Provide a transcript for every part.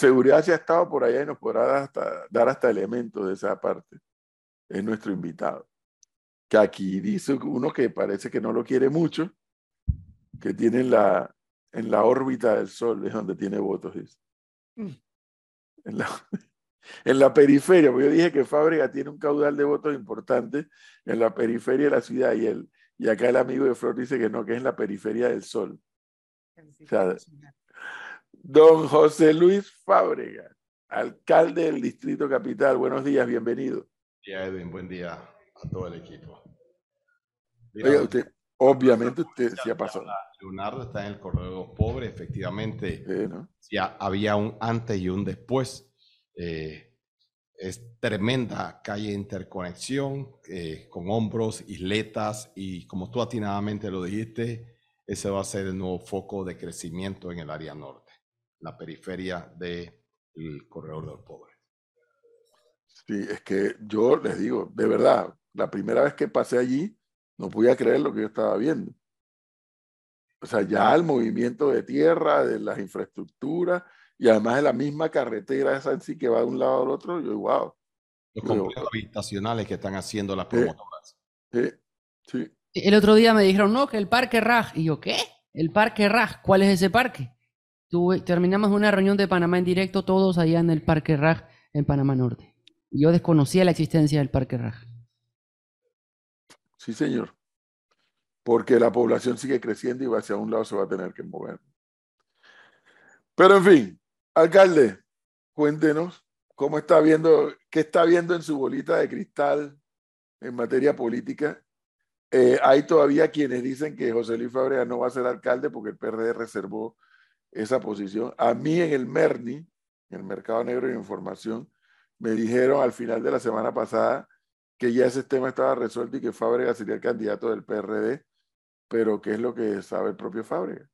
seguridad si ha estado por allá y nos podrá dar hasta, dar hasta elementos de esa parte. Es nuestro invitado. Que aquí dice uno que parece que no lo quiere mucho, que tiene en la, en la órbita del Sol, es donde tiene votos, dice. Mm. En la, en la periferia, porque yo dije que Fábrega tiene un caudal de votos importante en la periferia de la ciudad y, él, y acá el amigo de Flor dice que no, que es en la periferia del Sol. Don José Luis Fábrega, alcalde del Distrito Capital, buenos días, bienvenido. Día Edwin, buen día a todo el equipo. usted, obviamente usted sí ha pasado. Leonardo está en el corredor pobre, efectivamente. Ya había un antes y un después eh, es tremenda calle de interconexión eh, con hombros, isletas y como tú atinadamente lo dijiste, ese va a ser el nuevo foco de crecimiento en el área norte, la periferia del corredor del pobre. Sí, es que yo les digo, de verdad, la primera vez que pasé allí, no podía creer lo que yo estaba viendo. O sea, ya el movimiento de tierra, de las infraestructuras, y además es la misma carretera esa en sí que va de un lado al otro, yo, wow. Los complejos habitacionales que están haciendo las promotoras. Sí, sí. El otro día me dijeron, no, que el Parque Raj. Y yo, ¿qué? ¿El Parque Raj? ¿Cuál es ese parque? Terminamos una reunión de Panamá en directo, todos allá en el Parque Raj, en Panamá Norte. Yo desconocía la existencia del Parque Raj. Sí, señor. Porque la población sigue creciendo y hacia un lado se va a tener que mover. Pero en fin, Alcalde, cuéntenos cómo está viendo, qué está viendo en su bolita de cristal en materia política. Eh, hay todavía quienes dicen que José Luis Fábrega no va a ser alcalde porque el PRD reservó esa posición. A mí en el MERNI, en el Mercado Negro de Información, me dijeron al final de la semana pasada que ya ese tema estaba resuelto y que Fábrega sería el candidato del PRD, pero ¿qué es lo que sabe el propio Fábrega?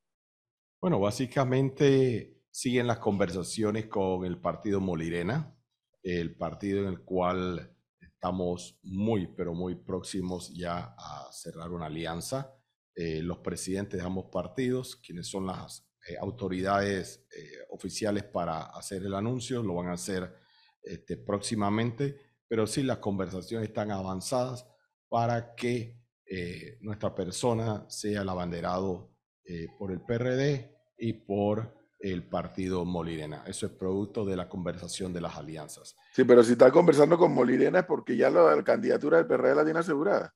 Bueno, básicamente siguen las conversaciones con el partido Molirena, el partido en el cual estamos muy, pero muy próximos ya a cerrar una alianza. Eh, los presidentes de ambos partidos, quienes son las eh, autoridades eh, oficiales para hacer el anuncio, lo van a hacer este, próximamente, pero sí las conversaciones están avanzadas para que nuestra persona sea el abanderado por el PRD y por el partido Molirena. Eso es producto de la conversación de las alianzas. Sí, pero si está conversando con Molirena es porque ya la candidatura del PRD la tiene asegurada.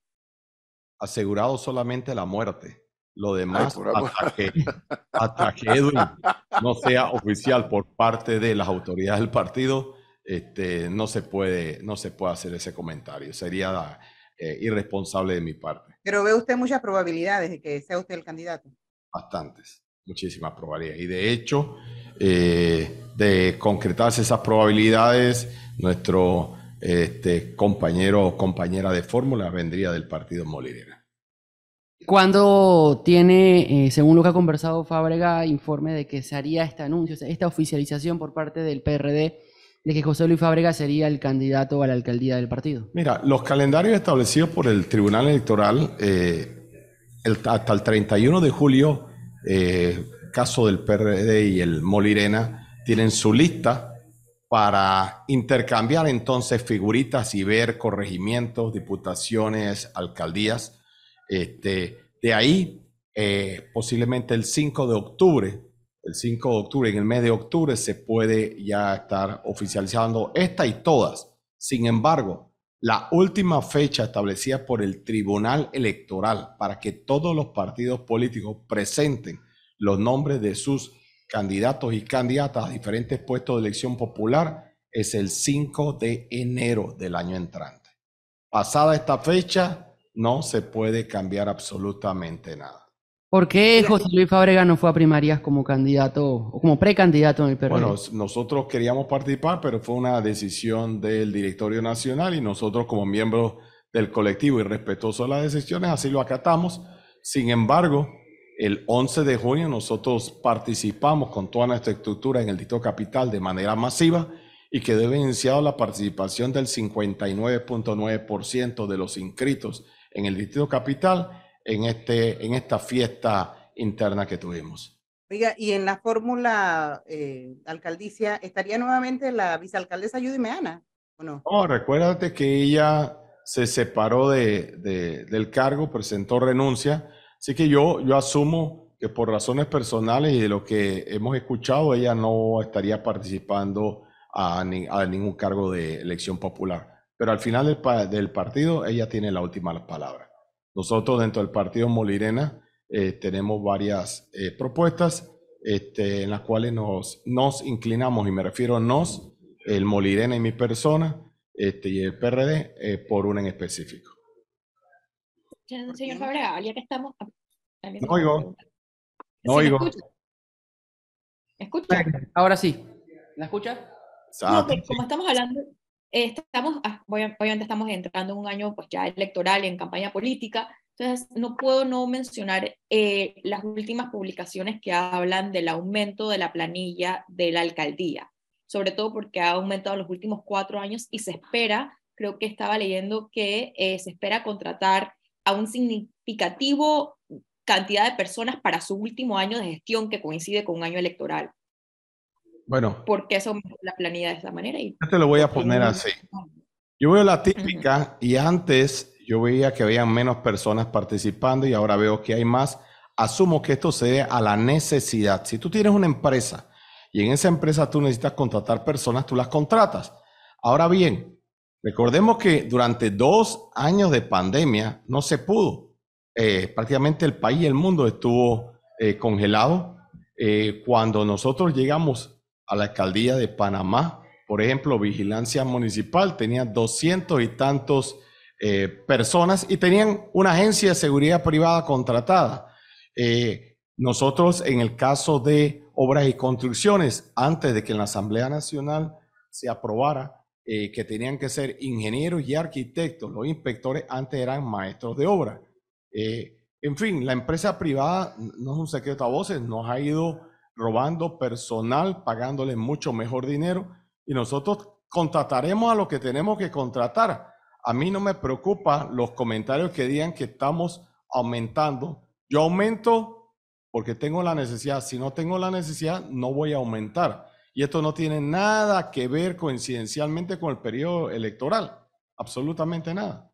Asegurado solamente la muerte. Lo demás, hasta, que, Edwin no sea oficial por parte de las autoridades del partido, este, no, se puede, no se puede hacer ese comentario. Sería eh, irresponsable de mi parte. Pero ve usted muchas probabilidades de que sea usted el candidato. Bastantes muchísimas probabilidades. Y de hecho, eh, de concretarse esas probabilidades, nuestro este, compañero o compañera de fórmula vendría del partido Molirena. Cuando tiene, eh, según lo que ha conversado Fábrega, informe de que se haría este anuncio, esta oficialización por parte del PRD de que José Luis Fábrega sería el candidato a la alcaldía del partido? Mira, los calendarios establecidos por el Tribunal Electoral eh, hasta el 31 de julio eh, caso del PRD y el Molirena, tienen su lista para intercambiar entonces figuritas y ver corregimientos, diputaciones, alcaldías. Este, de ahí, eh, posiblemente el 5 de octubre, el 5 de octubre, en el mes de octubre, se puede ya estar oficializando esta y todas. Sin embargo, la última fecha establecida por el Tribunal Electoral para que todos los partidos políticos presenten los nombres de sus candidatos y candidatas a diferentes puestos de elección popular es el 5 de enero del año entrante. Pasada esta fecha, no se puede cambiar absolutamente nada. ¿Por qué José Luis Fábrega no fue a primarias como candidato o como precandidato en el PRD? Bueno, nosotros queríamos participar, pero fue una decisión del directorio nacional y nosotros como miembros del colectivo y respetuosos de las decisiones, así lo acatamos. Sin embargo, el 11 de junio nosotros participamos con toda nuestra estructura en el Distrito Capital de manera masiva y que debe iniciado la participación del 59.9% de los inscritos en el Distrito Capital en, este, en esta fiesta interna que tuvimos. Oiga, y en la fórmula eh, alcaldicia, ¿estaría nuevamente la vicealcaldesa Judy Meana o no? No, recuérdate que ella se separó de, de- del cargo, presentó renuncia, así que yo, yo asumo que por razones personales y de lo que hemos escuchado, ella no estaría participando a, ni- a ningún cargo de elección popular. Pero al final del, pa- del partido, ella tiene la última palabra. Nosotros dentro del partido Molirena eh, tenemos varias eh, propuestas este, en las cuales nos, nos inclinamos, y me refiero a nos, el Molirena y mi persona, este, y el PRD eh, por una en específico. Señor Fabregat, ya que estamos. ¿alguien No oigo. No ¿Sí me oigo. escucha? ¿Me escucha? Ahora sí. ¿La escucha? No, Ah, que como estamos hablando, estamos, ah, obvia- obviamente estamos entrando en un año pues ya electoral y en campaña política, entonces no puedo no mencionar eh, las últimas publicaciones que hablan del aumento de la planilla de la alcaldía, sobre todo porque ha aumentado en los últimos cuatro años y se espera, creo que estaba leyendo que eh, se espera contratar a un significativo cantidad de personas para su último año de gestión que coincide con un año electoral. Bueno, ¿Por qué se la planilla de esa manera? Y yo te lo voy a poner así. Yo veo la típica y antes yo veía que habían menos personas participando y ahora veo que hay más. Asumo que esto se debe a la necesidad. Si tú tienes una empresa y en esa empresa tú necesitas contratar personas, tú las contratas. Ahora bien, recordemos que durante dos años de pandemia no se pudo. Eh, prácticamente el país y el mundo estuvo eh, congelado. Eh, cuando nosotros llegamos a la alcaldía de Panamá, por ejemplo, vigilancia municipal, tenía doscientos y tantos eh, personas y tenían una agencia de seguridad privada contratada. Eh, nosotros, en el caso de obras y construcciones, antes de que en la Asamblea Nacional se aprobara eh, que tenían que ser ingenieros y arquitectos, los inspectores antes eran maestros de obra. En fin, la empresa privada, no es un secreto a voces, nos ha ido robando personal, pagándole mucho mejor dinero y nosotros contrataremos a lo que tenemos que contratar. A mí no me preocupa los comentarios que digan que estamos aumentando. Yo aumento porque tengo la necesidad. Si no tengo la necesidad, no voy a aumentar. Y esto no tiene nada que ver coincidencialmente con el periodo electoral. Absolutamente nada.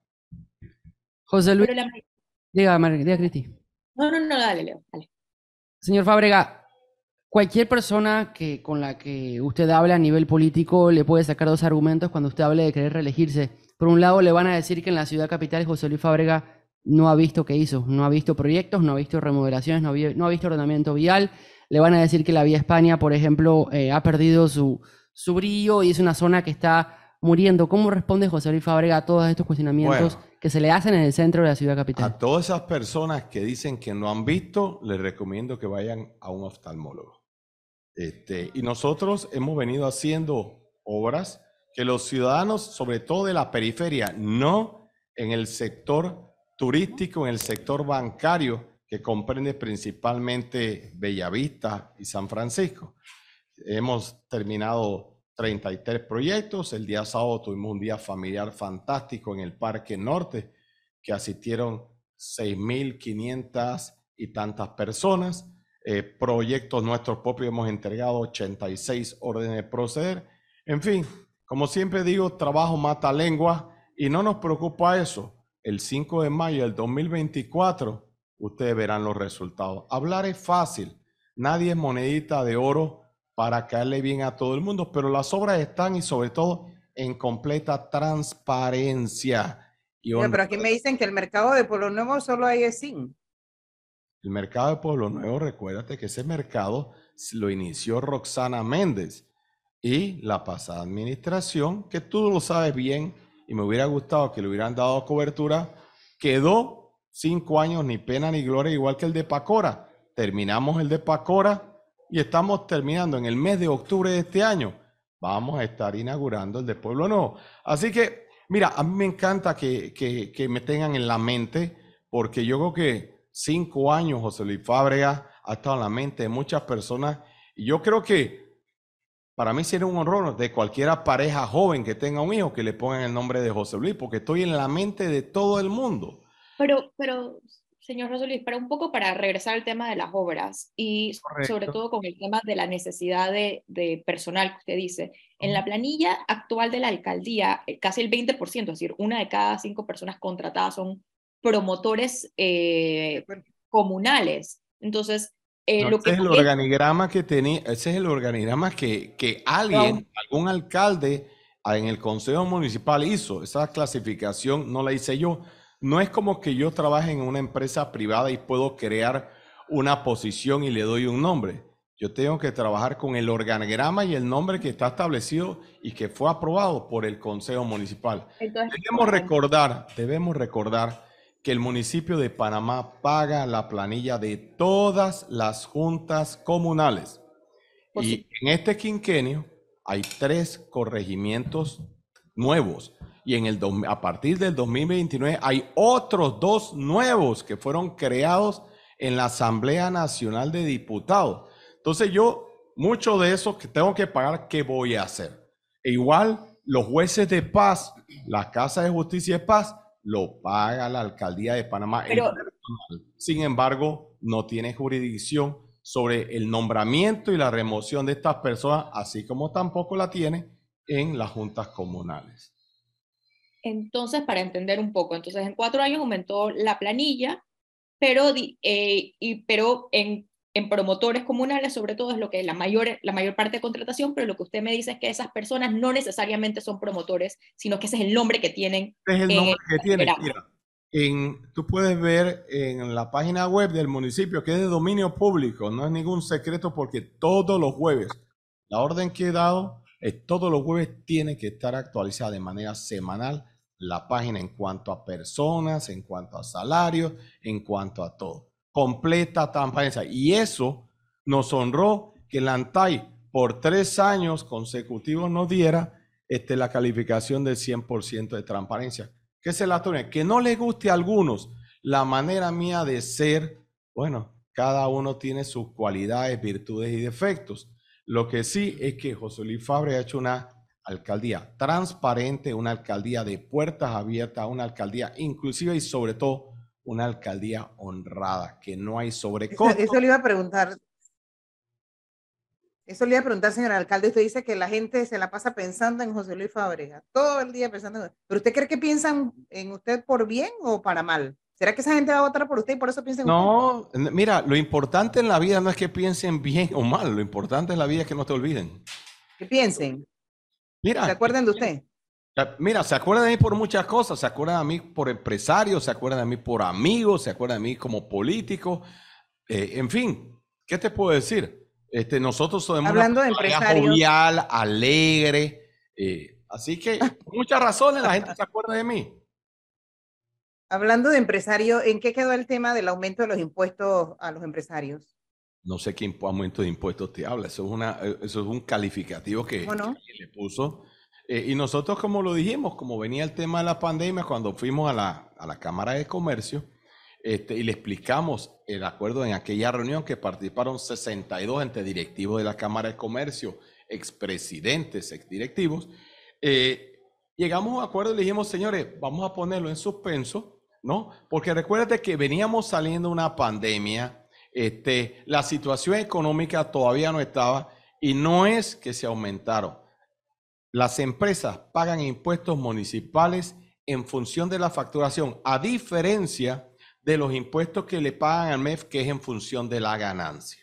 José Luis, la- diga, Mar- diga, Cristi. No, no, no, dale, Leo, dale. Señor Fábrega, cualquier persona que, con la que usted hable a nivel político le puede sacar dos argumentos cuando usted hable de querer reelegirse. Por un lado, le van a decir que en la ciudad capital José Luis Fábrega no ha visto qué hizo, no ha visto proyectos, no ha visto remodelaciones, no, vi- no ha visto ordenamiento vial. Le van a decir que la vía España, por ejemplo, eh, ha perdido su, su brillo y es una zona que está muriendo. ¿Cómo responde José Luis Fábrega a todos estos cuestionamientos Bueno. que se le hacen en el centro de la ciudad capital? A todas esas personas que dicen que no han visto, les recomiendo que vayan a un oftalmólogo. Este, y nosotros hemos venido haciendo obras que los ciudadanos, sobre todo de la periferia, no en el sector turístico, en el sector bancario, que comprende principalmente Bellavista y San Francisco. Hemos terminado 33 proyectos. El día sábado tuvimos un día familiar fantástico en el Parque Norte, que asistieron 6.500 y tantas personas. Eh, proyectos nuestros propios hemos entregado 86 órdenes de proceder. En fin, como siempre digo, trabajo mata lengua y no nos preocupa eso. El 5 de mayo del 2024, ustedes verán los resultados. Hablar es fácil. Nadie es monedita de oro para caerle bien a todo el mundo, pero las obras están y sobre todo en completa transparencia. Y pero aquí me dicen que el mercado de Pueblo Nuevo solo hay zinc. El mercado de Pueblo Nuevo, recuérdate que ese mercado lo inició Roxana Méndez y la pasada administración, que tú lo sabes bien y me hubiera gustado que le hubieran dado cobertura, quedó cinco años ni pena ni gloria, igual que el de Pacora. Terminamos el de Pacora y estamos terminando en el mes de octubre de este año. Vamos a estar inaugurando el de Pueblo Nuevo. Así que, mira, a mí me encanta que, que, que me tengan en la mente, porque yo creo que cinco años José Luis Fábrega ha estado en la mente de muchas personas y yo creo que para mí sería un honor de cualquiera pareja joven que tenga un hijo que le pongan el nombre de José Luis, porque estoy en la mente de todo el mundo. Pero, pero, Señor José Luis, para un poco para regresar al tema de las obras y sobre todo con el tema de la necesidad de, de, personal que usted dice. En la planilla actual de la alcaldía, eh, casi el 20%, es decir, una de cada cinco personas contratadas son promotores eh, comunales. Entonces, eh, lo ese que es el organigrama que tenía, ese es el organigrama que, que alguien, algún alcalde en el Consejo Municipal hizo. Esa clasificación no la hice yo no es como que yo trabaje en una empresa privada y puedo crear una posición y le doy un nombre. Yo tengo que trabajar con el organigrama y el nombre que está establecido y que fue aprobado por el Consejo Municipal. debemos recordar, debemos recordar que el municipio de Panamá paga la planilla de todas las juntas comunales. Y en este quinquenio hay tres corregimientos nuevos y en el, a partir del 2029 hay otros dos nuevos que fueron creados en la Asamblea Nacional de Diputados. Entonces yo, mucho de eso que tengo que pagar, ¿qué voy a hacer? E igual los jueces de paz, la Casa de Justicia de Paz, lo paga la Alcaldía de Panamá. Sin embargo, no tiene jurisdicción sobre el nombramiento y la remoción de estas personas, así como tampoco la tiene en las juntas comunales. Entonces, para entender un poco, entonces en cuatro años aumentó la planilla, pero, eh, y, pero en, en, promotores comunales, sobre todo, es lo que es la mayor, la mayor parte de contratación, pero lo que usted me dice es que esas personas no necesariamente son promotores, sino que ese es el nombre que tienen. Es el nombre que tienen. Mira, en, tú puedes ver en la página web del municipio que es de dominio público, no es ningún secreto porque todos los jueves, la orden que he dado es todos los jueves tiene que estar actualizada de manera semanal la página en cuanto a personas, en cuanto a salarios, en cuanto a todo. Completa transparencia. Y eso nos honró que la ANTAI por tres años consecutivos nos diera este, la calificación del 100% de transparencia. ¿Qué es la Que no le guste a algunos la manera mía de ser, bueno, cada uno tiene sus cualidades, virtudes y defectos. Lo que sí es que José Luis Fabre ha hecho una alcaldía transparente, una alcaldía de puertas abiertas, una alcaldía inclusiva y sobre todo una alcaldía honrada, que no hay sobrecosto. Eso, le iba a preguntar. Eso le iba a preguntar, señor alcalde. Usted dice que la gente se la pasa pensando en José Luis Fábrega, todo el día pensando en... ¿Pero usted cree que piensan en usted por bien o para mal? ¿Será que esa gente va a votar por usted y por eso piensan en no, usted? No, mira, lo importante en la vida no es que piensen bien o mal, lo importante en la vida es que no te olviden. Que piensen. Mira, ¿Se acuerdan de usted? Mira, se acuerdan de mí por muchas cosas. Se acuerdan de mí por empresario, se acuerdan de mí por amigos, se acuerdan de mí como político. Eh, en fin, ¿qué te puedo decir? Este, nosotros somos Hablando una de jovial, alegre. Eh, así que, por muchas razones, la gente se acuerda de mí. Hablando de empresario, ¿en qué quedó el tema del aumento de los impuestos a los empresarios? no sé qué aumento de impuestos te habla, eso es, una, eh, eso es un calificativo que, le puso. Eh, y nosotros, como lo dijimos, como venía el tema de la pandemia, cuando fuimos a la, a la Cámara de Comercio este, y le explicamos el acuerdo en aquella reunión que participaron 62 entre directivos de la Cámara de Comercio, expresidentes, exdirectivos, eh, llegamos a un acuerdo y le dijimos, señores, vamos a ponerlo en suspenso, ¿no? Porque recuérdate que veníamos saliendo una pandemia este, la situación económica todavía no estaba y no es que se aumentaron. Las empresas pagan impuestos municipales en función de la facturación, a diferencia de los impuestos que le pagan al MEF, que es en función de la ganancia.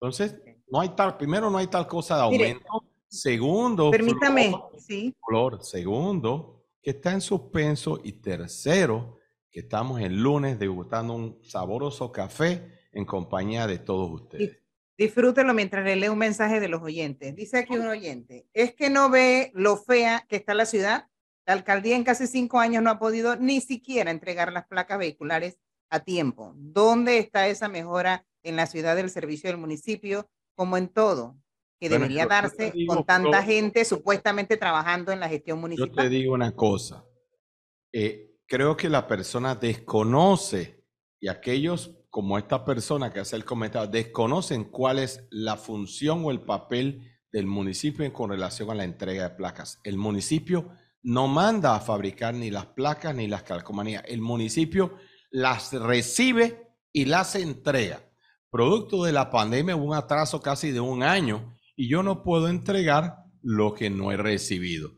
Entonces, no hay tal, primero no hay tal cosa de aumento. segundo, permítame, sí. Flor, segundo, que está en suspenso. Y tercero, que estamos el lunes degustando un saboroso café en compañía de todos ustedes. Disfrútenlo mientras le leo un mensaje de los oyentes. Dice aquí un oyente, es que no ve lo fea que está la ciudad. La alcaldía en casi cinco años no ha podido ni siquiera entregar las placas vehiculares a tiempo. ¿Dónde está esa mejora en la ciudad del servicio del municipio, como en todo, que debería darse con tanta gente supuestamente trabajando en la gestión municipal? Yo te digo una cosa. Eh, creo que la persona desconoce y aquellos como esta persona que hace el comentario, desconocen cuál es la función o el papel del municipio con relación a la entrega de placas. El municipio no manda a fabricar ni las placas ni las calcomanías. El municipio las recibe y las entrega. Producto de la pandemia hubo un atraso casi de un año y yo no puedo entregar lo que no he recibido.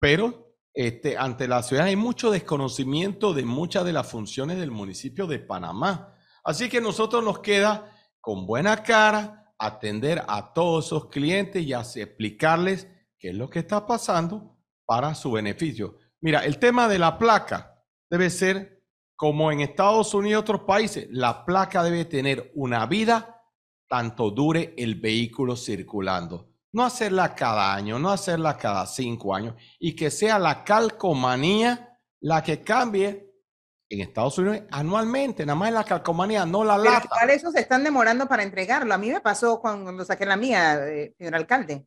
Pero este, ante la ciudad hay mucho desconocimiento de muchas de las funciones del municipio de Panamá. Así que nosotros nos queda con buena cara atender a todos esos clientes y explicarles qué es lo que está pasando para su beneficio. Mira, el tema de la placa debe ser como en Estados Unidos y otros países, la placa debe tener una vida tanto dure el vehículo circulando. No hacerla cada año, no hacerla cada cinco años y que sea la calcomanía la que cambie en Estados Unidos anualmente, nada más la calcomanía, no la lata. Pero eso se están demorando para entregarlo. A mí me pasó cuando saqué la mía, eh, señor alcalde.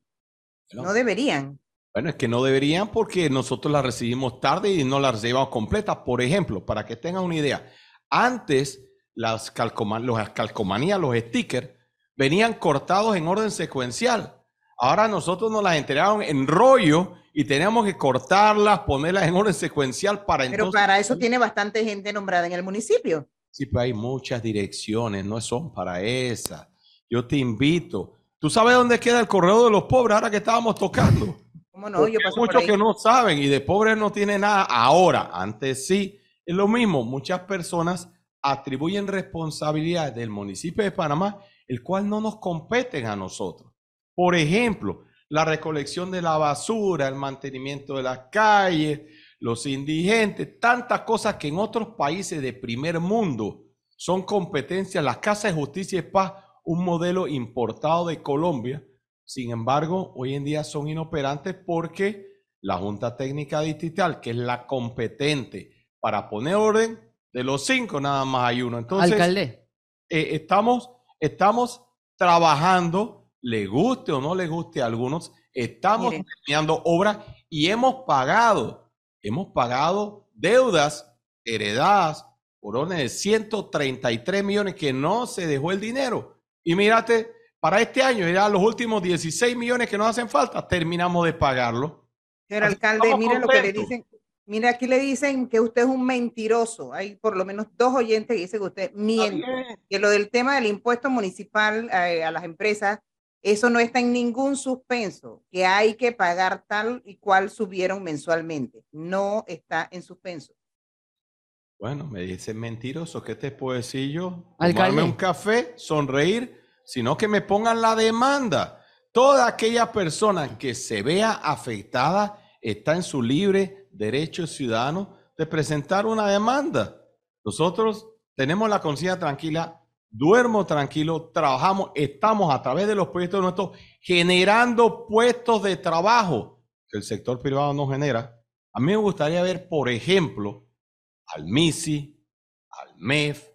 no deberían. Bueno, es que no deberían porque nosotros la recibimos tarde y no la recibimos completa. Por ejemplo, para que tengan una idea, antes las los calcomanías, los stickers, venían cortados en orden secuencial. Ahora nosotros nos las entregaron en rollo y teníamos que cortarlas, ponerlas en orden secuencial para Pero para eso tiene bastante gente nombrada en el municipio. Sí, pero hay muchas direcciones, no son para esas. Yo te invito. ¿Tú sabes dónde queda el correo de los pobres ahora que estábamos tocando? no? Yo muchos que no saben y de pobres no tiene nada ahora. Antes sí. Es lo mismo. Muchas personas atribuyen responsabilidades del municipio de Panamá, el cual no nos competen a nosotros. Por ejemplo, la recolección de la basura, el mantenimiento de las calles, los indigentes, tantas cosas que en otros países de primer mundo son competencias. Las casas de justicia y paz, un modelo importado de Colombia, sin embargo, hoy en día son inoperantes porque la Junta Técnica Distrital, que es la competente para poner orden, de los cinco nada más hay uno. Entonces, Alcalde. Eh, estamos, estamos trabajando, le guste o no le guste a algunos, estamos terminando obras y hemos pagado, hemos pagado deudas heredadas por orden de 133 millones que no se dejó el dinero. Y mírate, para este año, ya los últimos 16 millones que nos hacen falta, terminamos de pagarlo. Señor alcalde, mire lo que le dicen. Mira, aquí le dicen que usted es un mentiroso. Hay por lo menos dos oyentes que dicen que usted miente. Que lo del tema del impuesto municipal eh, a las empresas, eso no está en ningún suspenso. Que hay que pagar tal y cual subieron mensualmente. No está en suspenso. Bueno, me dicen mentiroso. ¿Qué te puedo decir yo? Tomarme un café, sonreír sino que me pongan la demanda. Toda aquella persona que se vea afectada está en su libre derecho ciudadano de presentar una demanda. Nosotros tenemos la conciencia tranquila, duermo tranquilo, trabajamos, estamos a través de los proyectos nuestros generando puestos de trabajo que el sector privado no genera. A mí me gustaría ver, por ejemplo, al MISI, al MEF,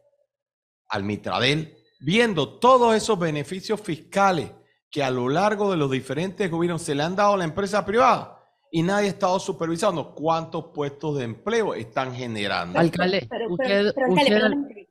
al Mitradel, viendo todos esos beneficios fiscales que a lo largo de los diferentes gobiernos se le han dado a la empresa privada y nadie ha estado supervisando cuántos puestos de empleo están generando. Alcalde, usted, alcalde, usted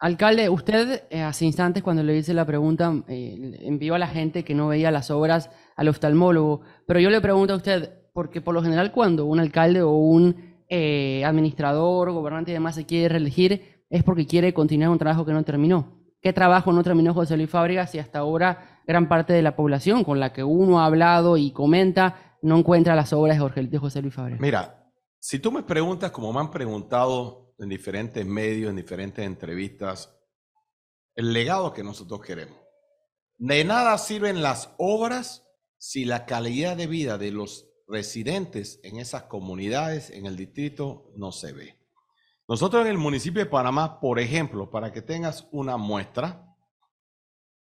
eh, hace instantes cuando le hice la pregunta eh, envió a la gente que no veía las obras al oftalmólogo, pero yo le pregunto a usted, porque por lo general cuando un alcalde o un eh, administrador, gobernante y demás se quiere reelegir es porque quiere continuar un trabajo que no terminó qué trabajo no terminó José Luis Fábregas y hasta ahora gran parte de la población con la que uno ha hablado y comenta no encuentra las obras de, José Luis Fábregas. Mira, si tú me preguntas, como me han preguntado en diferentes medios, en diferentes entrevistas, el legado que nosotros queremos. De nada sirven las obras si la calidad de vida de los residentes en esas comunidades, en el distrito, no se ve. Nosotros en el municipio de Panamá, por ejemplo, para que tengas una muestra,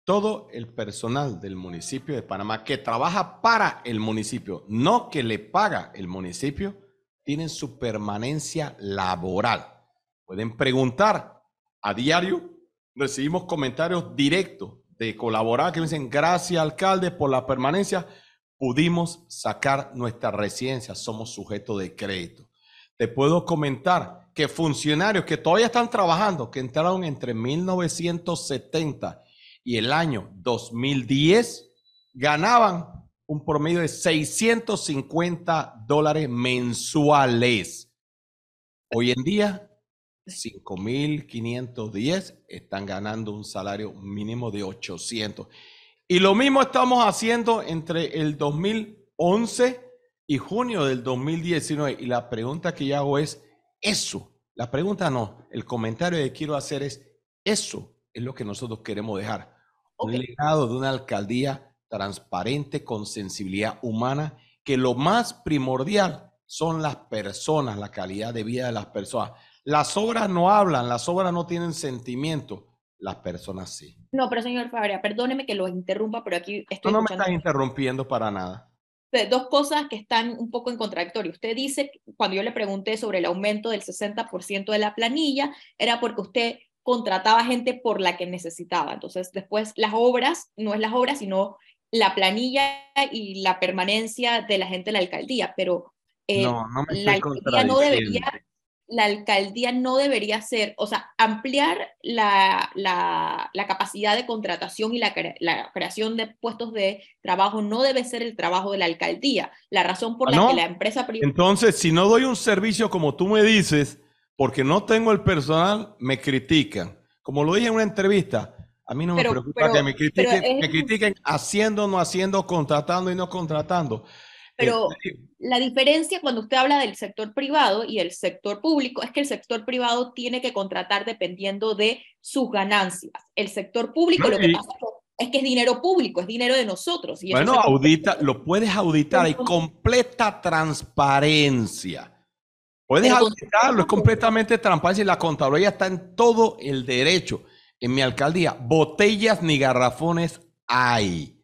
todo el personal del municipio de Panamá que trabaja para el municipio, no que le paga el municipio, tienen su permanencia laboral. Pueden preguntar a diario, recibimos comentarios directos de colaborar que me dicen, gracias alcalde por la permanencia, pudimos sacar nuestra residencia, somos sujetos de crédito. Te puedo comentar que funcionarios que todavía están trabajando, que entraron entre 1970 y el año 2010, ganaban un promedio de 650 dólares mensuales. Hoy en día, 5.510 están ganando un salario mínimo de 800. Y lo mismo estamos haciendo entre el 2011 y junio del 2019. Y la pregunta que yo hago es, eso, la pregunta no, el comentario que quiero hacer es, eso es lo que nosotros queremos dejar. Un legado de una alcaldía transparente, con sensibilidad humana, que lo más primordial son las personas, la calidad de vida de las personas. Las obras no hablan, las obras no tienen sentimiento, las personas sí. No, pero señor Fabria, perdóneme que lo interrumpa, pero aquí estoy. No, no me estás interrumpiendo para nada. Dos cosas que están un poco en contradictorio. Usted dice, cuando yo le pregunté sobre el aumento del 60% de la planilla, era porque usted contrataba gente por la que necesitaba. Entonces, después las obras, no es las obras, sino la planilla y la permanencia de la gente en la alcaldía. Pero eh, no, no me la alcaldía no debería la alcaldía no debería ser, o sea, ampliar la, la, la capacidad de contratación y la, la, creación de puestos de trabajo no debe ser el trabajo de la alcaldía. La razón por ah, la que la empresa privada... Entonces, si no doy un servicio como tú me dices, porque no tengo el personal, me critican. Como lo dije en una entrevista, a mí no me preocupa que me critiquen, me critiquen haciendo, no haciendo, contratando y no contratando. Pero la diferencia cuando usted habla del sector privado y el sector público es que el sector privado tiene que contratar dependiendo de sus ganancias. El sector público lo que pasa es que es dinero público, es dinero de nosotros. Y bueno, audita, lo puedes auditar, hay completa transparencia. Puedes auditarlo, es completamente transparencia y la Contraloría está en todo el derecho. En mi alcaldía, botellas ni garrafones hay.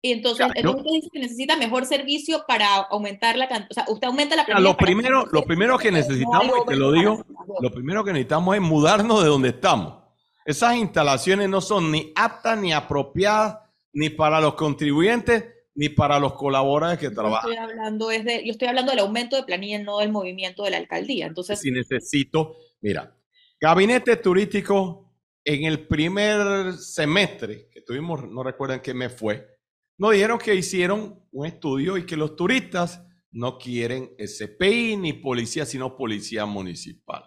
Y entonces, usted dice que necesita mejor servicio para aumentar la cantidad. O sea, usted aumenta la Lo primero, lo primero que necesitamos, y te lo digo, lo primero que necesitamos es mudarnos de donde estamos. Esas instalaciones no son ni aptas ni apropiadas ni para los contribuyentes ni para los colaboradores que trabajan. Estoy hablando es de, yo estoy hablando del aumento de planilla, no del movimiento de la alcaldía. Entonces, si necesito, mira, gabinete turístico en el primer semestre que tuvimos, no recuerdan qué me fue, nos dijeron que hicieron un estudio y que los turistas no quieren SPI ni policía, sino policía municipal.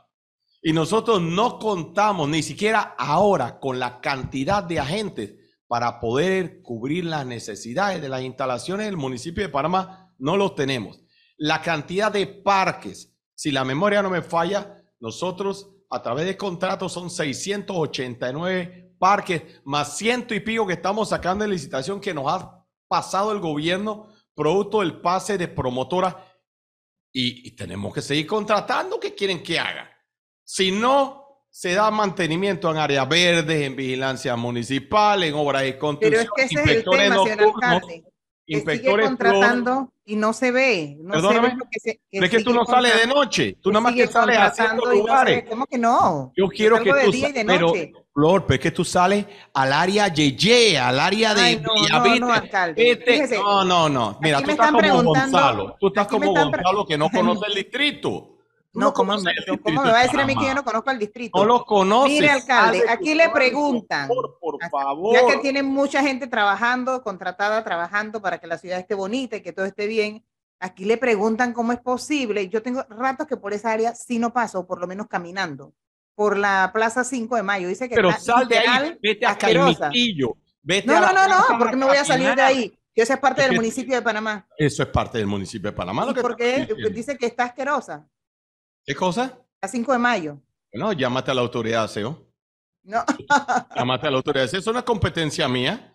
Y nosotros no contamos ni siquiera ahora con la cantidad de agentes para poder cubrir las necesidades de las instalaciones del municipio de Panamá. No los tenemos. La cantidad de parques, si la memoria no me falla, nosotros a través de contratos son 689 parques, más ciento y pico que estamos sacando de licitación que nos ha pasado el gobierno producto del pase de promotora y, tenemos que seguir contratando. ¿Qué quieren que haga? Si no se da mantenimiento en áreas verdes, en vigilancia municipal, en obras de construcción, Pero es que ese es el tema. Inspectores sigue contratando y no se ve. No Perdóname, se ve que, tú no sales de noche, tú nada más que sales haciendo lugares. ¿Cómo que no? Yo quiero que tú, pero Flor, pero es que tú sales al área Yeye, al área de no, no, no, alcalde. Este, no, no, no. Mira, tú estás como Gonzalo. Tú estás como Gonzalo que no conoce el distrito. No, ¿cómo, ¿cómo me va a decir a mí que yo no conozco el distrito? No lo conoces. Mire, alcalde, aquí le preguntan. Por, por favor. Ya que tienen mucha gente trabajando, contratada trabajando para que la ciudad esté bonita y que todo esté bien. Aquí le preguntan cómo es posible. Yo tengo ratos que por esa área sí no paso, por lo menos caminando, por la Plaza 5 de Mayo. Dice que Pero sal de ahí, vete a. Vete no, no, no, no, porque me voy a salir de ahí. Que esa es parte del municipio de Panamá. Eso es parte del municipio de Panamá. ¿Y por qué? Dice que está asquerosa. ¿Qué cosa? A 5 de mayo. Bueno, llámate a la autoridad de SEO. No. llámate a la autoridad de SEO. Es una competencia mía.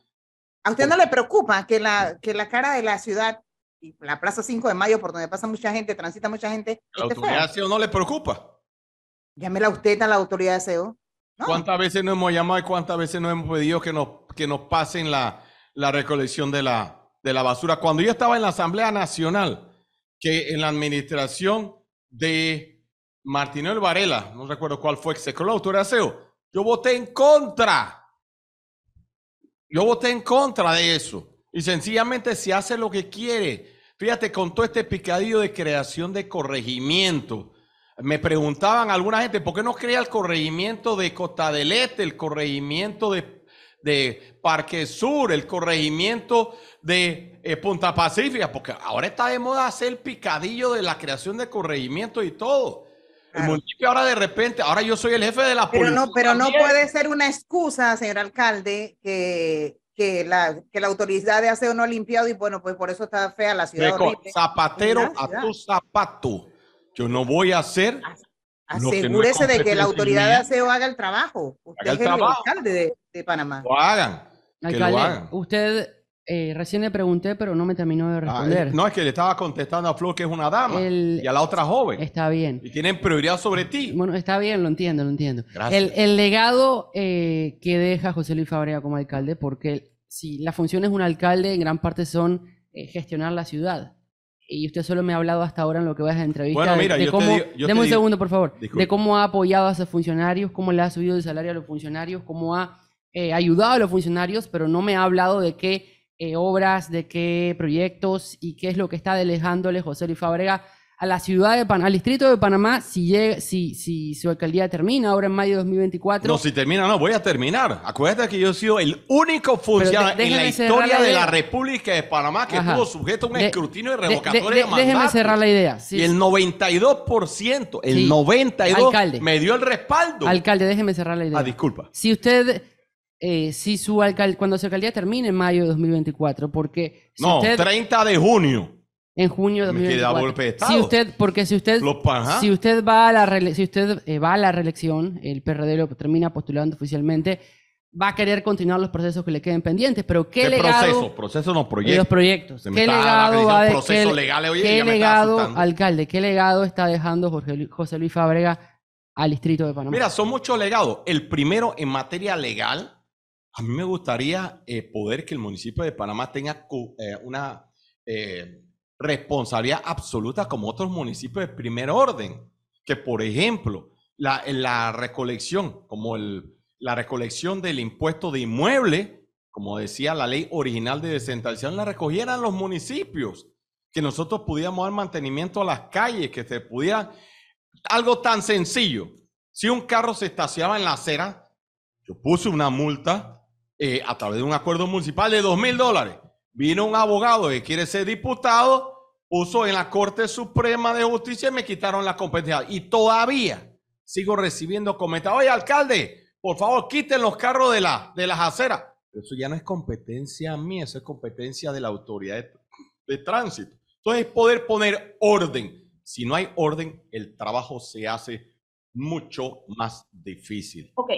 ¿A usted no le preocupa que la, que la cara de la ciudad y la Plaza 5 de Mayo, por donde pasa mucha gente, transita mucha gente. ¿A la autoridad de SEO no le preocupa? Llámela usted a la autoridad de SEO. ¿Cuántas veces nos hemos llamado y cuántas veces nos hemos pedido que nos, que nos pasen la, la recolección de la, de la basura? Cuando yo estaba en la Asamblea Nacional, que en la administración de Martinel Varela, no recuerdo cuál fue, se creó de Yo voté en contra. Yo voté en contra de eso. Y sencillamente se hace lo que quiere. Fíjate, con todo este picadillo de creación de corregimiento. Me preguntaban alguna gente, ¿por qué no crea el corregimiento de Costa el corregimiento de, de Parque Sur, el corregimiento de eh, Punta Pacífica? Porque ahora está de moda hacer el picadillo de la creación de corregimiento y todo. El municipio ahora de repente, ahora yo soy el jefe de la Pero policía. no, pero no puede ser una excusa, señor alcalde, que, que, la, que la autoridad de aseo no ha limpiado y bueno, pues por eso está fea la ciudad. Horrible. zapatero a tu zapato. Yo no voy a hacer que no Asegúrese de que la autoridad de aseo haga el trabajo. Usted Haga el es el trabajo. alcalde de, de Panamá. lo hagan. Que lo hagan. usted eh, recién le pregunté, pero no me terminó de Ah, responder. no, es que le estaba contestando a Flor que es una dama El- y a la otra joven. Está bien. Y tienen prioridad sobre ti. Bueno, está bien, lo entiendo, lo entiendo. Gracias. El, el legado eh, que deja José Luis Fábrega como alcalde, porque si la función es un alcalde, en gran parte son eh, gestionar la ciudad. Y usted solo me ha hablado hasta ahora en lo que va a entrevista Bueno, de- mira, de, yo te cómo, digo- yo te deme un digo- segundo, por favor, Disculpe. de cómo ha apoyado a sus funcionarios, cómo le ha subido el salario a los funcionarios, cómo ha eh, ayudado a los funcionarios, pero no me ha hablado de qué eh, obras, de qué proyectos y qué es lo que está delegándole José Luis Fábrega a la ciudad de Panamá, al distrito de Panamá, si, llega, si, si su alcaldía termina ahora en mayo de 2024. No, si termina, no, voy a terminar. Acuérdate que yo he sido el único funcionario de- en la historia la de la República de Panamá que estuvo sujeto a un De- escrutinio revocatorio de- de, déjeme cerrar la idea. Sí, y el 92%, el Sí. 92% Alcalde. me dio el respaldo. Alcalde, déjeme cerrar la idea. Ah, disculpa. Si usted, eh, si su alcalde, cuando su alcaldía termine en mayo de 2024, porque si No, usted 30 de junio. en junio de Me quiere dar 2024, golpe de si estado. usted, porque si usted, Los si usted va a la, reele- si usted eh, va a la reelección, el PRD lo termina postulando oficialmente, va a querer continuar los procesos que le queden pendientes, pero qué, ¿Qué legado proceso? Proceso no de los proyecto. proyectos. Se me ¿Qué legado va a de- qué- oye, qué me legado, alcalde, qué legado está dejando Jorge José Luis Fábrega al distrito de Panamá? Mira, son muchos legados. El primero en materia legal, a mí me gustaría eh, poder que el municipio de Panamá tenga eh, una eh, responsabilidad absoluta como otros municipios de primer orden. Que, por ejemplo, la, recolección, como la recolección del impuesto de inmueble, como decía la ley original de descentralización, la recogieran los municipios. Que nosotros pudiéramos dar mantenimiento a las calles, que se pudiera algo tan sencillo. Si un carro se estacionaba en la acera, yo puse una multa eh, a través de un acuerdo municipal de dos mil dólares. Vino un abogado que quiere ser diputado, puso en la Corte Suprema de Justicia y me quitaron la competencia. Y todavía sigo recibiendo comentarios. Oye, alcalde, por favor, quiten los carros de, la, de las aceras. Pero eso ya no es competencia mía, eso es competencia de la autoridad de, de tránsito. Entonces, poder poner orden. Si no hay orden, el trabajo se hace mucho más difícil. Ok,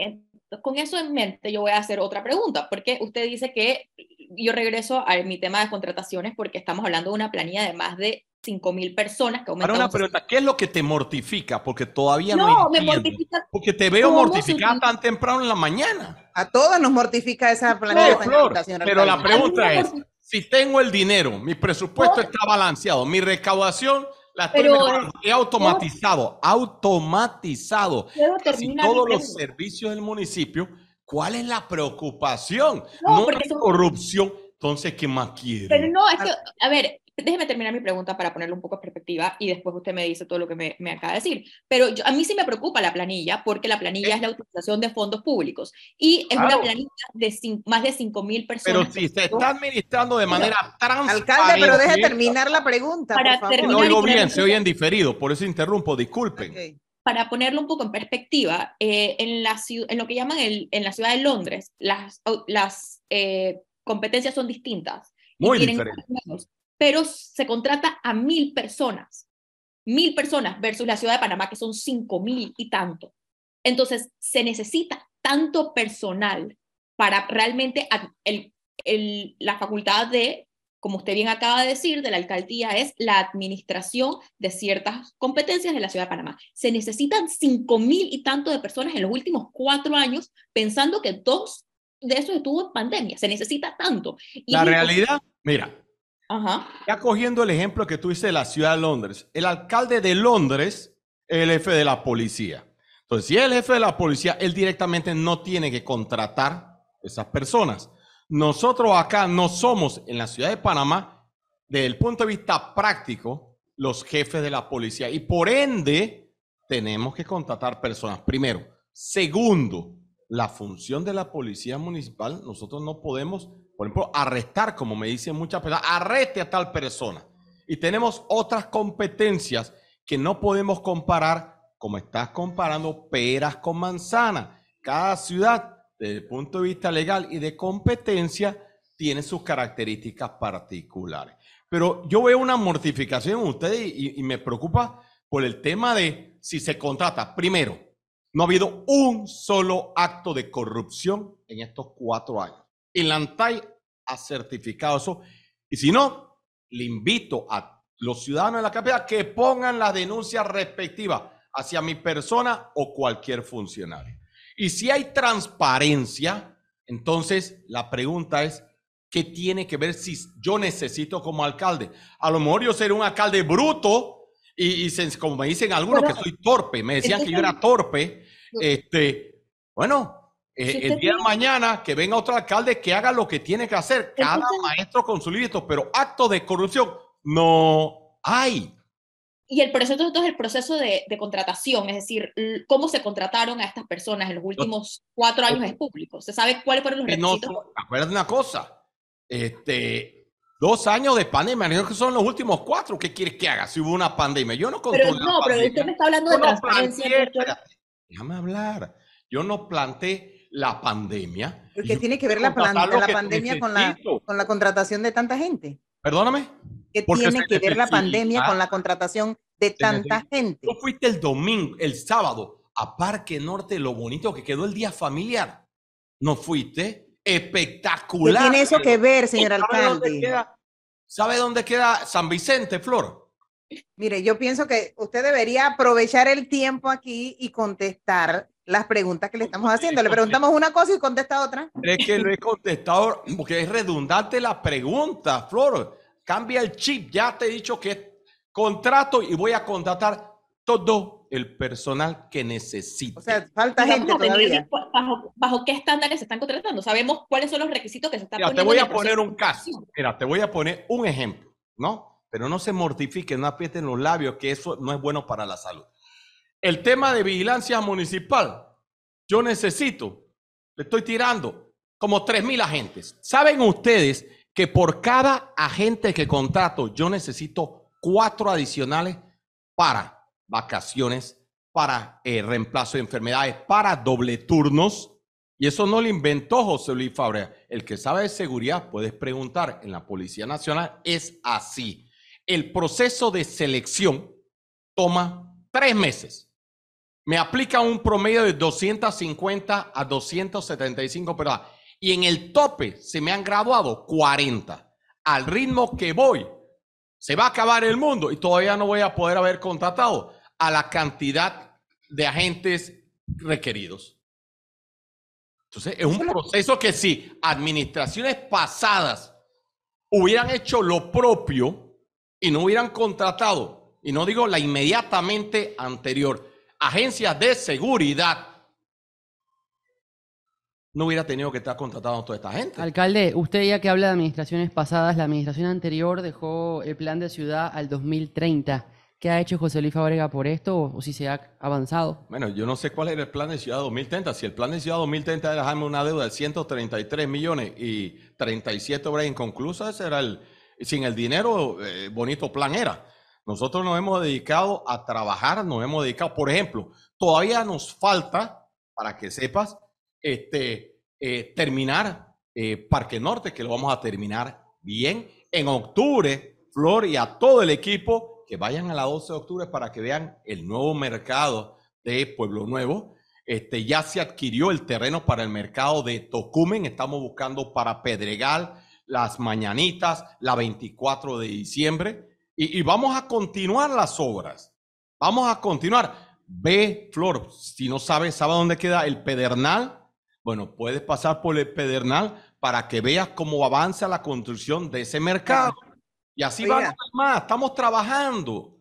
con eso en mente yo voy a hacer otra pregunta, porque usted dice que yo regreso a mi tema de contrataciones porque estamos hablando de una planilla de más de 5.000 personas que Ahora una pregunta, ¿qué es lo que te mortifica? Porque todavía no, No, me mortifica. Porque te veo ¿Cómo se mortificada tan temprano en la mañana. A todos nos mortifica esa No, planilla tan Flor, pero la pregunta es, si tengo el dinero, mi presupuesto No. está balanceado, mi recaudación la estoy Pero- he automatizado, automatizado casi todos los servicios del municipio, ¿cuál es la preocupación? No, No, son- corrupción, entonces, ¿qué más quiere? Pero no, es que, a ver, déjeme terminar mi pregunta para ponerlo un poco en perspectiva y después usted me dice todo lo que me, me acaba de decir. Pero yo- a mí sí me preocupa la planilla porque la planilla es la utilización de fondos públicos y es Claro. una planilla de más de 5.000 Pero personas. si se está administrando de manera transparente. Alcalde, pero deje terminar la pregunta, Para por favor. No oigo bien, en se oye en diferido, por eso interrumpo, disculpen. Ok. para ponerlo un poco en perspectiva, eh, en, la, en lo que llaman el, en la ciudad de Londres, las, las eh, competencias son distintas. Muy tienen diferente. menos, pero se contrata a mil personas. Mil personas versus la ciudad de Panamá, que son cinco mil y tanto. Entonces, se necesita tanto personal para realmente el- el- la facultad de, como usted bien acaba de decir, de la alcaldía es la administración de ciertas competencias de la ciudad de Panamá. Se necesitan cinco mil y tanto de personas en los últimos cuatro años, pensando que dos de esos estuvo en pandemia. Se necesita tanto. Y La realidad, mira, Ya cogiendo el ejemplo que tú dices de la ciudad de Londres, el alcalde de Londres es el jefe de la policía. Entonces, si es el jefe de la policía, él directamente no tiene que contratar esas personas. Nosotros acá no somos en la ciudad de Panamá, desde el punto de vista práctico, los jefes de la policía y por ende tenemos que contratar personas. Primero. Segundo, la función de la policía municipal, nosotros no podemos, por ejemplo, arrestar, como me dicen muchas personas, arreste a tal persona. Y tenemos otras competencias que no podemos comparar como estás comparando peras con manzanas. Cada ciudad, desde el punto de vista legal y de competencia, tiene sus características particulares. Pero yo veo una mortificación en ustedes y, y me preocupa por el tema de si se contrata. Primero, no ha habido un solo acto de corrupción en estos cuatro años. El ANTAI ha certificado eso. Y si no, le invito a los ciudadanos de la capital que pongan la denuncia respectiva hacia mi persona o cualquier funcionario. Y si hay transparencia, entonces la pregunta es, ¿qué tiene que ver si yo necesito como alcalde? A lo mejor yo seré un alcalde bruto y, como me dicen algunos que soy torpe, me decían que yo era torpe, este, bueno, eh, el día de mañana que venga otro alcalde que haga lo que tiene que hacer, cada maestro con su librito, pero acto de corrupción no hay. Y el proceso entonces es el proceso de, contratación, es decir, cómo se contrataron a estas personas en los últimos cuatro años es público. ¿Se sabe cuáles fueron los requisitos? No, acuérdate una cosa, este, dos años de pandemia, que son los últimos cuatro. ¿Qué quieres que haga si hubo una pandemia? Yo no controlo Pero no, pero usted me está hablando de transparencia. déjame hablar. Yo no planteé la pandemia. ¿Qué tiene que ver la, la pandemia con la, con la contratación de tanta gente? Perdóname. ¿Qué tiene que ver la pandemia con la contratación de tanta gente? Tú fuiste el domingo, el sábado, a Parque Norte, lo bonito que quedó el día familiar. ¿No fuiste? Espectacular. ¿Qué tiene eso que ver, señor alcalde? ¿Sabe dónde queda San Vicente, Flor? Mire, yo pienso que usted debería aprovechar el tiempo aquí y contestar las preguntas que le estamos haciendo. Le preguntamos una cosa y contesta otra. Es que lo he contestado porque es redundante la pregunta, Flor cambia el chip. Ya te he dicho que contrato y voy a contratar todo el personal que necesito. O sea, falta gente todavía. Bajo, qué estándares se están contratando? Sabemos cuáles son los requisitos que se están poniendo. Te voy a poner un caso. Mira, te voy a poner un ejemplo, ¿no? Pero no se mortifiquen, no aprieten los labios, que eso no es bueno para la salud. El tema de vigilancia municipal. Yo necesito, le estoy tirando como 3.000 agentes. ¿Saben ustedes que por cada agente que contrato yo necesito cuatro adicionales para vacaciones, para eh, reemplazo de enfermedades, para doble turnos. Y eso no lo inventó José Luis Fabrea. El que sabe de seguridad, puedes preguntar, en la Policía Nacional es así. El proceso de selección toma tres meses. Me aplica un promedio de 250 a 275 personas y en el tope se me han graduado 40. Al ritmo que voy, se va a acabar el mundo y todavía no voy a poder haber contratado a la cantidad de agentes requeridos. Entonces, es un proceso que si administraciones pasadas hubieran hecho lo propio y no hubieran contratado, y no digo la inmediatamente anterior, agencias de seguridad no hubiera tenido que estar contratando a toda esta gente. Alcalde, usted ya que habla de administraciones pasadas, la administración anterior dejó el plan de ciudad al 2030. ¿Qué ha hecho José Luis Fábrega por esto o, si se ha avanzado? Bueno, yo no sé cuál era el plan de ciudad 2030. Si el plan de ciudad 2030 era dejarme una deuda de 133 millones y 37 obras inconclusas, ese era el, sin el dinero, eh, bonito plan era. Nosotros nos hemos dedicado a trabajar, nos hemos dedicado, por ejemplo, todavía nos falta, para que sepas, este, eh, terminar eh, Parque Norte, que lo vamos a terminar bien. En octubre, Flor y a todo el equipo que vayan a la 12 de octubre para que vean el nuevo mercado de Pueblo Nuevo. Este, ya se adquirió el terreno para el mercado de Tocumen. Estamos buscando para Pedregal, las Mañanitas, la 24 de diciembre. Y, y vamos a continuar las obras. Vamos a continuar. Ve, Flor, si no sabes, ¿sabe dónde queda el Pedernal? Bueno, puedes pasar por el Pedernal para que veas cómo avanza la construcción de ese mercado. Y así va más, estamos trabajando.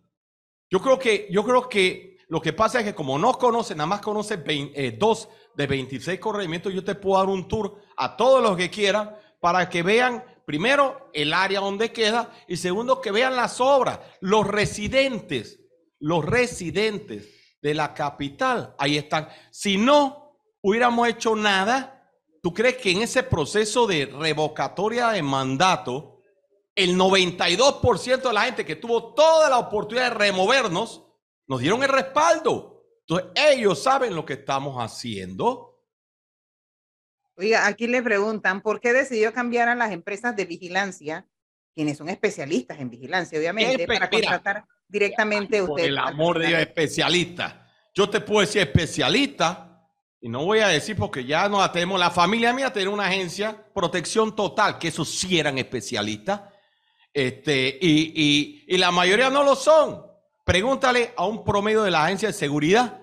Yo creo que, yo creo que lo que pasa es que como no conoce, nada más conoce eh, dos de 26 corregimientos, yo te puedo dar un tour a todos los que quieran para que vean primero el área donde queda y segundo que vean las obras, los residentes, los residentes de la capital, ahí están. Si no, hubiéramos hecho nada, ¿tú crees que en ese proceso de revocatoria de mandato, el 92% de la gente que tuvo toda la oportunidad de removernos, nos dieron el respaldo? Entonces, ellos saben lo que estamos haciendo. Oiga, aquí le preguntan, ¿por qué decidió cambiar a las empresas de vigilancia, quienes son especialistas en vigilancia, obviamente, para contratar directamente a usted? el amor de Dios, especialista. Yo te puedo decir especialista, y no voy a decir porque ya no la tenemos. La familia mía tiene una agencia, protección total, que esos sí eran especialistas. Este, y, y- y la mayoría no lo son. Pregúntale a un promedio de la agencia de seguridad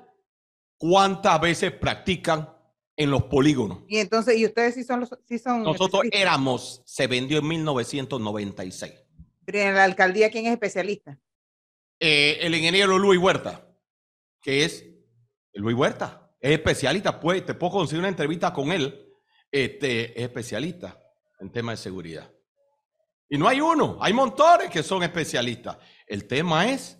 cuántas veces practican en los polígonos. Y entonces, ¿y ustedes sí son los, sí son Nosotros éramos, se vendió en 1996. Pero en la alcaldía, ¿quién es especialista? Eh, el ingeniero Luis Huerta, que es Luis Huerta, es especialista, pues, te puedo conseguir una entrevista con él, este, es especialista en temas de seguridad. Y no hay uno, hay montones que son especialistas. El tema es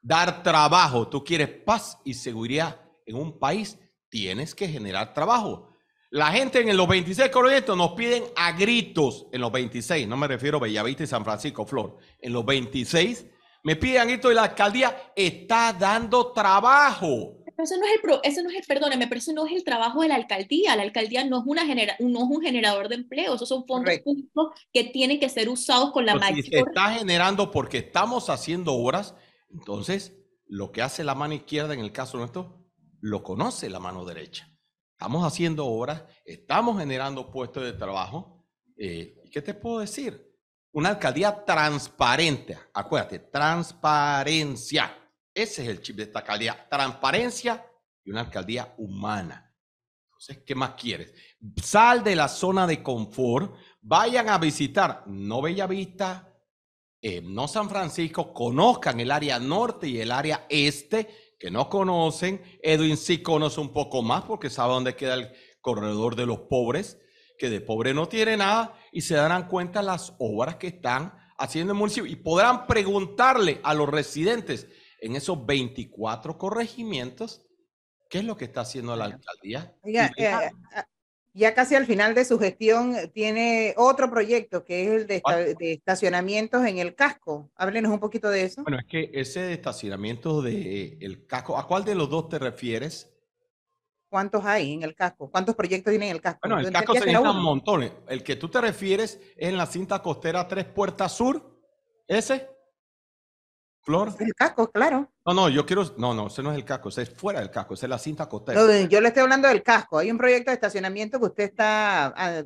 dar trabajo. Tú quieres paz y seguridad en un país, tienes que generar trabajo. La gente en los 26 corrientes nos piden a gritos, en los 26, no me refiero a Bellavista y San Francisco Flor, en los 26 me piden a gritos y la alcaldía está dando trabajo. Pero eso no es el, pro- eso no es el, perdóneme, pero eso no es el trabajo de la alcaldía. La alcaldía no es, una genera, no es un generador de empleo, esos son fondos Correcto. públicos que tienen que ser usados con la Pero si mayor... se está generando porque estamos haciendo obras, entonces lo que hace la mano izquierda en el caso nuestro, lo conoce la mano derecha. Estamos haciendo obras, estamos generando puestos de trabajo. eh, ¿y ¿Qué te puedo decir? Una alcaldía transparente. Acuérdate, transparencia. Ese es el chip de esta alcaldía. Transparencia y una alcaldía humana. Entonces, ¿qué más quieres? Sal de la zona de confort, vayan a visitar no Bellavista, eh, no San Francisco, conozcan el área norte y el área este, que no conocen. Edwin sí conoce un poco más porque sabe dónde queda el corredor de los pobres, que de pobre no tiene nada, y se darán cuenta las obras que están haciendo el municipio y podrán preguntarle a los residentes en esos 24 corregimientos qué es lo que está haciendo la alcaldía. Oiga, ya casi al final de su gestión eh, tiene otro proyecto que es el de, esta- ¿Cuál? de estacionamientos en el casco. Háblenos un poquito de eso. Bueno, es que ese estacionamiento de el casco, ¿a cuál de los dos te refieres? ¿Cuántos hay en el casco? ¿Cuántos proyectos tiene en el casco? Bueno, Yo el casco se necesitan montones. El que tú te refieres es en la cinta costera Tres Puertas Sur. ¿Ese? ¿Flor? El casco, claro. No, no, yo quiero. No, no, ese no es el casco, ese es fuera del casco, ese es la cinta costera. No, yo le estoy hablando del casco. Hay un proyecto de estacionamiento que usted está ah,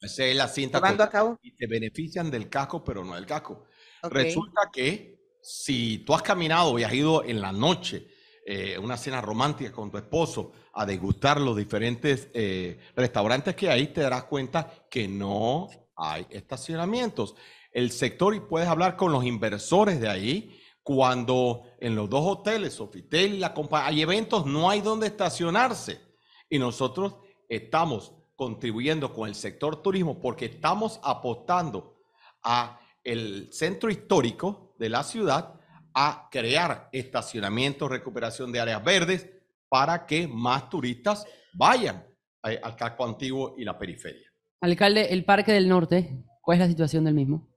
Esa es la cinta llevando a cabo. Y te benefician del casco, pero no del casco. Resulta que si tú has caminado y has ido en la noche eh, una cena romántica con tu esposo a degustar los diferentes eh, restaurantes que hay, te darás cuenta que no hay estacionamientos. El sector, y puedes hablar con los inversores de ahí, cuando en los dos hoteles, Sofitel y la compañía, hay eventos, no hay donde estacionarse. Y nosotros estamos contribuyendo con el sector turismo porque estamos apostando a el centro histórico de la ciudad a crear estacionamientos, recuperación de áreas verdes para que más turistas vayan eh, al casco antiguo y la periferia. Alcalde, el Parque del Norte, ¿cuál es la situación del mismo?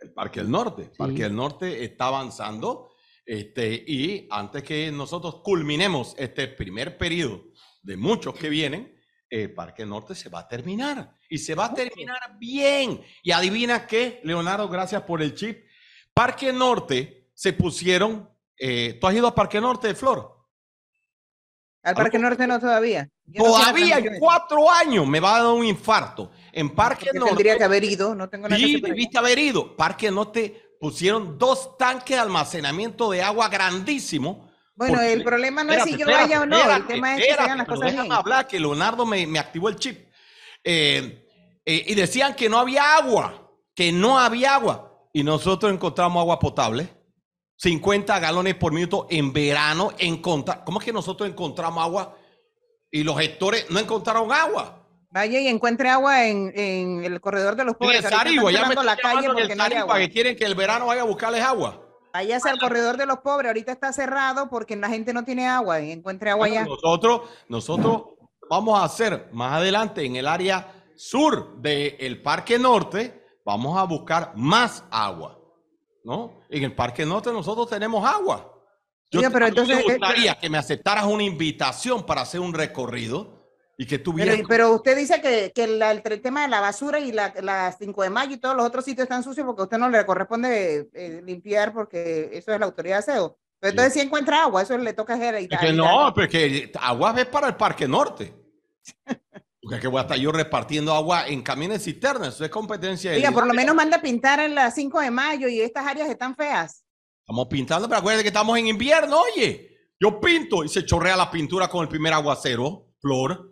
El Parque del Norte. Sí. Parque del Norte está avanzando este, y antes que nosotros culminemos este primer periodo de muchos que vienen, el Parque del Norte se va a terminar y se va a terminar bien. Y adivina qué, Leonardo, gracias por el chip. Parque Norte se pusieron, eh, ¿tú has ido a Parque Norte de Flor? Al Parque Algo- Norte no todavía. Yo no sé Todavía exactamente en cuatro años me va a dar un infarto. En Parque Norte. tendría que haber ido, no tengo nada que Sí, allá. debiste haber ido. Parque Norte pusieron dos tanques de almacenamiento de agua grandísimo. Bueno, porque- el problema no es si yo vaya o no, el tema es que se hagan las cosas bien. hablar que Leonardo me, me activó el chip. Eh, eh, y decían que no había agua, que no había agua. Y nosotros encontramos agua potable. 50 galones por minuto en verano. Encontra ¿Cómo es que nosotros encontramos agua y los gestores no encontraron agua? Vaya y encuentre agua en, en el corredor de los En pobres. el están Sarigua, ya me la calle en porque el no hay agua. que quieren que el verano vaya a buscarles agua. Váyase al corredor de los pobres, ahorita está cerrado porque la gente no tiene agua. y Encuentre agua Bueno, allá. nosotros, nosotros vamos a hacer más adelante en el área sur del Parque Norte, vamos a buscar más agua, ¿no? En el Parque Norte nosotros tenemos agua. Yo Oiga, pero entonces, me eh, gustaría que me aceptaras una invitación para hacer un recorrido y que tú Pero, usted dice que, que la- el, tema de la basura y la, la 5 de mayo y todos los otros sitios están sucios porque a usted no le corresponde eh, limpiar porque eso es la autoridad de aseo. Pero entonces si encuentra agua, eso le toca hacer. Es que no, porque agua es para el Parque Norte. Porque es que voy a estar yo repartiendo agua en camiones cisternas. Eso es competencia Oiga, por lo menos manda a pintar en la 5 de mayo y estas áreas están feas. Estamos pintando, pero acuérdate que estamos en invierno, oye. Yo pinto y se chorrea la pintura con el primer aguacero, Flor.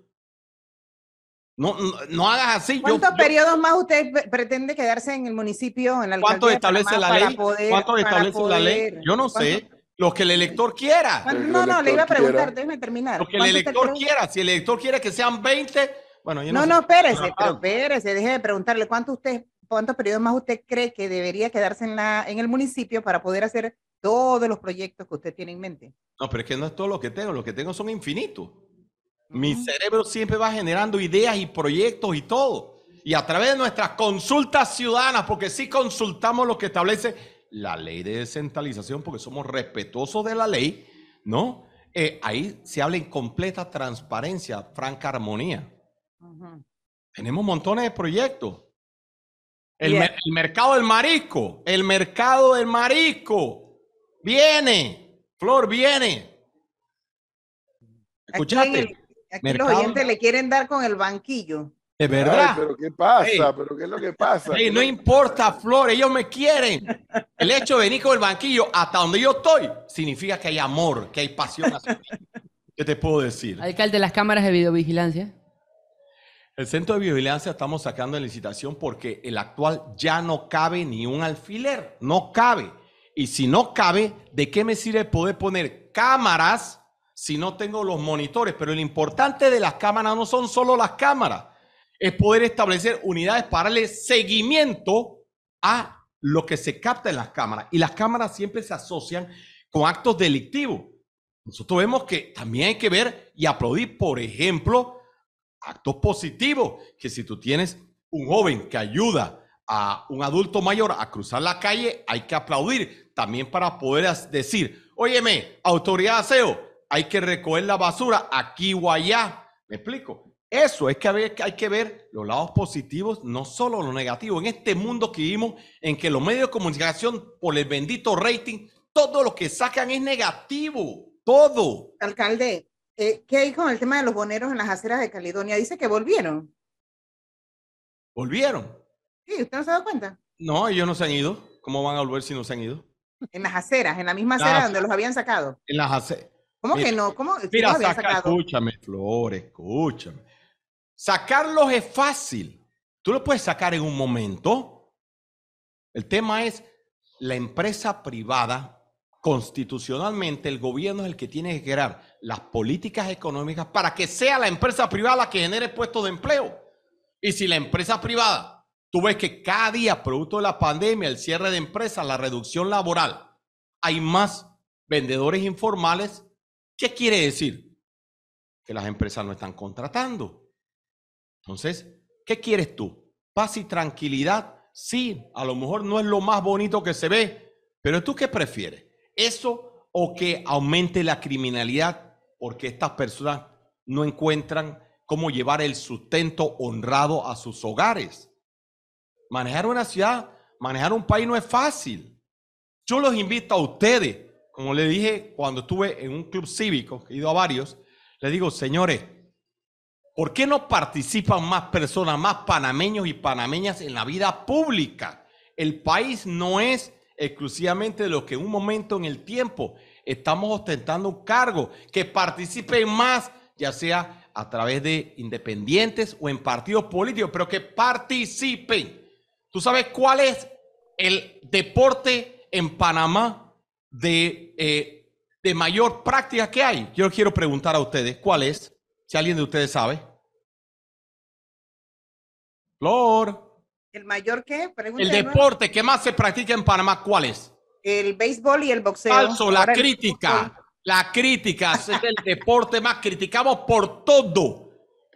No, no, no hagas así. ¿Cuántos yo- periodos más usted pre- pretende quedarse en el municipio, en la ¿Cuánto establece la ley? poder- ¿Cuánto para establece la ley? Yo no sé. Lo que el elector quiera. ¿Cuánto- Lo que No, no, le iba a preguntar, quiera. déjeme terminar. Lo que el ¿Cuánto usted elector quiera. Si el elector quiere que sean 20, bueno, yo no No, sé. no, espérese, Pero, pero espérese, deje de preguntarle cuánto usted, cuántos periodos más usted cree que debería quedarse en la, en el municipio para poder hacer todos los proyectos que usted tiene en mente. No, pero es que no es todo lo que tengo. Lo que tengo son infinitos. Mi cerebro siempre va generando ideas y proyectos y todo. Y a través de nuestras consultas ciudadanas, porque sí consultamos lo que establece la ley de descentralización, porque somos respetuosos de la ley, ¿no? Eh, ahí se habla en completa transparencia, franca armonía. Tenemos montones de proyectos. El, mer- el mercado del marisco, el mercado del marisco. Viene, Flor, viene. ¿Escuchaste? Aquí Mercado- los oyentes le quieren dar con el banquillo. De Ay, verdad. pero ¿qué pasa? Ey. ¿Pero qué es lo que pasa? Ey, no importa, Flor, ellos me quieren. El hecho de venir con el banquillo hasta donde yo estoy significa que hay amor, que hay pasión. ¿Qué te puedo decir? Alcalde, las cámaras de videovigilancia. El centro de vigilancia estamos sacando en licitación porque el actual ya no cabe ni un alfiler, no cabe. Y si no cabe, ¿de qué me sirve poder poner cámaras si no tengo los monitores? Pero lo importante de las cámaras no son solo las cámaras, es poder establecer unidades para darle seguimiento a lo que se capta en las cámaras. Y las cámaras siempre se asocian con actos delictivos. Nosotros vemos que también hay que ver y aplaudir, por ejemplo, actos positivos, que si tú tienes un joven que ayuda a un adulto mayor a cruzar la calle, hay que aplaudir también para poder decir, óyeme, autoridad de aseo, hay que recoger la basura aquí o allá. ¿Me explico? Eso es que hay que ver los lados positivos, no solo lo negativo. En este mundo que vivimos, en que los medios de comunicación, por el bendito rating, todo lo que sacan es negativo. Todo. Alcalde, eh, ¿qué hay con el tema de los boneros en las aceras de Caledonia? Dice que volvieron. Volvieron. Sí, ¿usted no se ha dado cuenta? No, ellos no se han ido. ¿Cómo van a volver si no se han ido? En las aceras, en la misma acera aceras. donde los habían sacado. En las ace- ¿Cómo Mira, que no? ¿Cómo? Mira, habían saca, escúchame, Flor, escúchame. Sacarlos es fácil. Tú lo puedes sacar en un momento. El tema es la empresa privada. Constitucionalmente, el gobierno es el que tiene que crear las políticas económicas para que sea la empresa privada la que genere puestos de empleo. Y si la empresa privada, tú ves que cada día, producto de la pandemia, el cierre de empresas, la reducción laboral, hay más vendedores informales, ¿qué quiere decir? Que las empresas no están contratando. Entonces, ¿qué quieres tú? Paz y tranquilidad. Sí, a lo mejor no es lo más bonito que se ve, pero ¿tú qué prefieres? ¿Eso o que aumente la criminalidad porque estas personas no encuentran cómo llevar el sustento honrado a sus hogares? Manejar una ciudad, manejar un país no es fácil. Yo los invito a ustedes, como le dije cuando estuve en un club cívico, he ido a varios, les digo, señores, ¿por qué no participan más personas, más panameños y panameñas en la vida pública? El país no es exclusivamente de los que en un momento en el tiempo estamos ostentando un cargo, que participen más, ya sea a través de independientes o en partidos políticos, pero que participen. ¿Tú sabes cuál es el deporte en Panamá de, eh, de mayor práctica que hay? Yo quiero preguntar a ustedes, ¿cuál es? Si alguien de ustedes sabe. Flor. ¿El mayor qué? El deporte que más se practica en Panamá, ¿cuál es? El béisbol y el boxeo. Falso, la Ahora crítica. La crítica es el deporte más criticado por todo,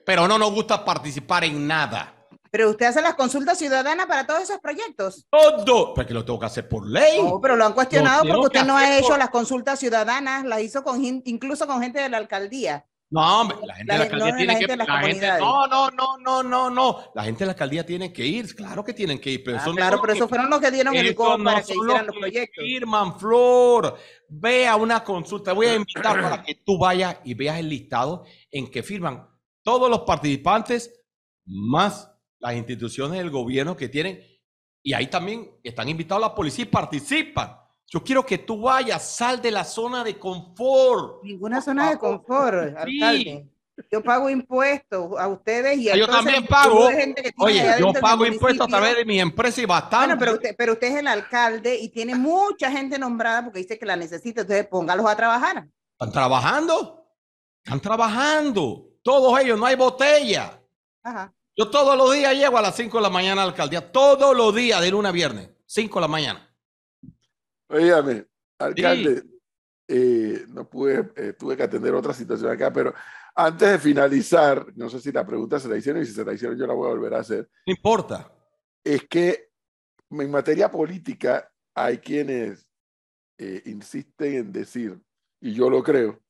pero no nos gusta participar en nada. Pero usted hace las consultas ciudadanas para todos esos proyectos. Todo. Porque lo tengo que hacer por ley. No, pero lo han cuestionado Lo porque usted no ha hecho por- las consultas ciudadanas, las hizo con incluso con gente de la alcaldía. No, hombre, la gente La de la alcaldía no, tiene la que la gente- no, no, no, no, no, no. La gente de la alcaldía tiene que ir, claro que tienen que ir, pero Ah, no claro, pero esos fueron los que dieron el go no para que hicieran los proyectos. Firman, Flor. Ve a una consulta. Voy a invitar para que tú vayas y veas el listado en que firman todos los participantes más las instituciones del gobierno que tienen. Y ahí también están invitados la policía y participan. Yo quiero que tú vayas, sal de la zona de confort. Ninguna zona de confort, Sí. alcalde. Yo pago impuestos a ustedes y a Ah, yo también pago. de gente que tiene Oye, yo pago impuestos a través de mi empresa y bastante. Bueno, pero usted, pero usted es el alcalde y tiene mucha gente nombrada porque dice que la necesita, entonces póngalos a trabajar. ¿Están trabajando? Están trabajando. Todos ellos, no hay botella. Ajá. Yo todos los días llego a las 5 de la mañana a la alcaldía. Todos los días, de lunes a viernes. 5 de la mañana. Oígame, alcalde, eh, no pude, eh, tuve que atender otra situación acá, pero antes de finalizar, no sé si la pregunta se la hicieron y si se la hicieron yo la voy a volver a hacer, No importa. es que en materia política hay quienes eh, insisten en decir, y yo lo creo,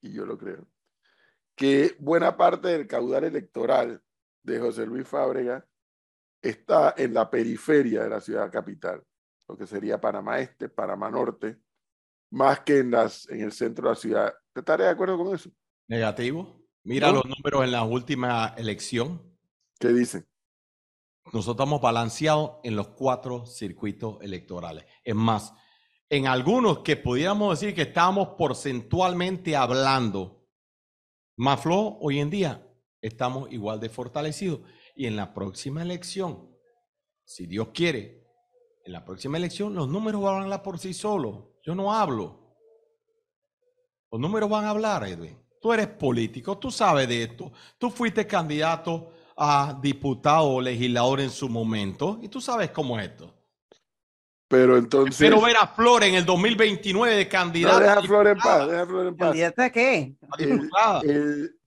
y yo lo creo, que buena parte del caudal electoral de José Luis Fábrega está en la periferia de la ciudad capital, lo que sería Panamá Este, Panamá Norte, más que en, las, en el centro de la ciudad. ¿Te estaré de acuerdo con eso? Negativo. Mira No. los números en la última elección. ¿Qué dicen? Nosotros estamos balanceados en los cuatro circuitos electorales. Es más, en algunos que pudiéramos decir que estamos porcentualmente hablando, Maflo, hoy en día estamos igual de fortalecidos. Y en la próxima elección, si Dios quiere, en la próxima elección los números van a hablar por sí solos. Yo no hablo. Los números van a hablar, Edwin. Tú eres político, tú sabes de esto. Tú fuiste candidato a diputado o legislador en su momento y tú sabes cómo es esto. Pero entonces... Pero ver a Flor en el 2029 de no, candidato. deja a a Flor en paz, deja a Flor en paz. ¿Candidata a qué? a el, diputada. el-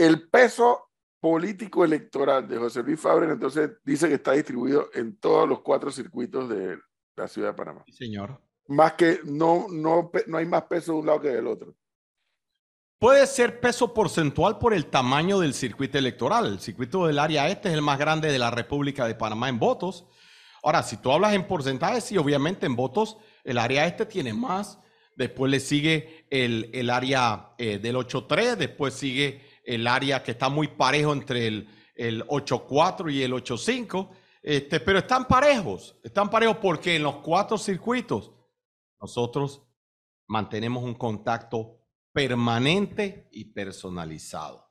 el peso político electoral de José Luis Fábrega entonces dice que está distribuido en todos los cuatro circuitos de la ciudad de Panamá. Sí, señor. Más que no, no, no hay más peso de un lado que del otro. Puede ser peso porcentual por el tamaño del circuito electoral. El circuito del área este es el más grande de la República de Panamá en votos. Ahora, si tú hablas en porcentajes, sí, obviamente en votos el área este tiene más. Después le sigue el, el área eh, del 8.3, después sigue el área que está muy parejo entre el, el 8.4 y el 8.5. Este, pero están parejos, están parejos porque en los cuatro circuitos nosotros mantenemos un contacto permanente y personalizado.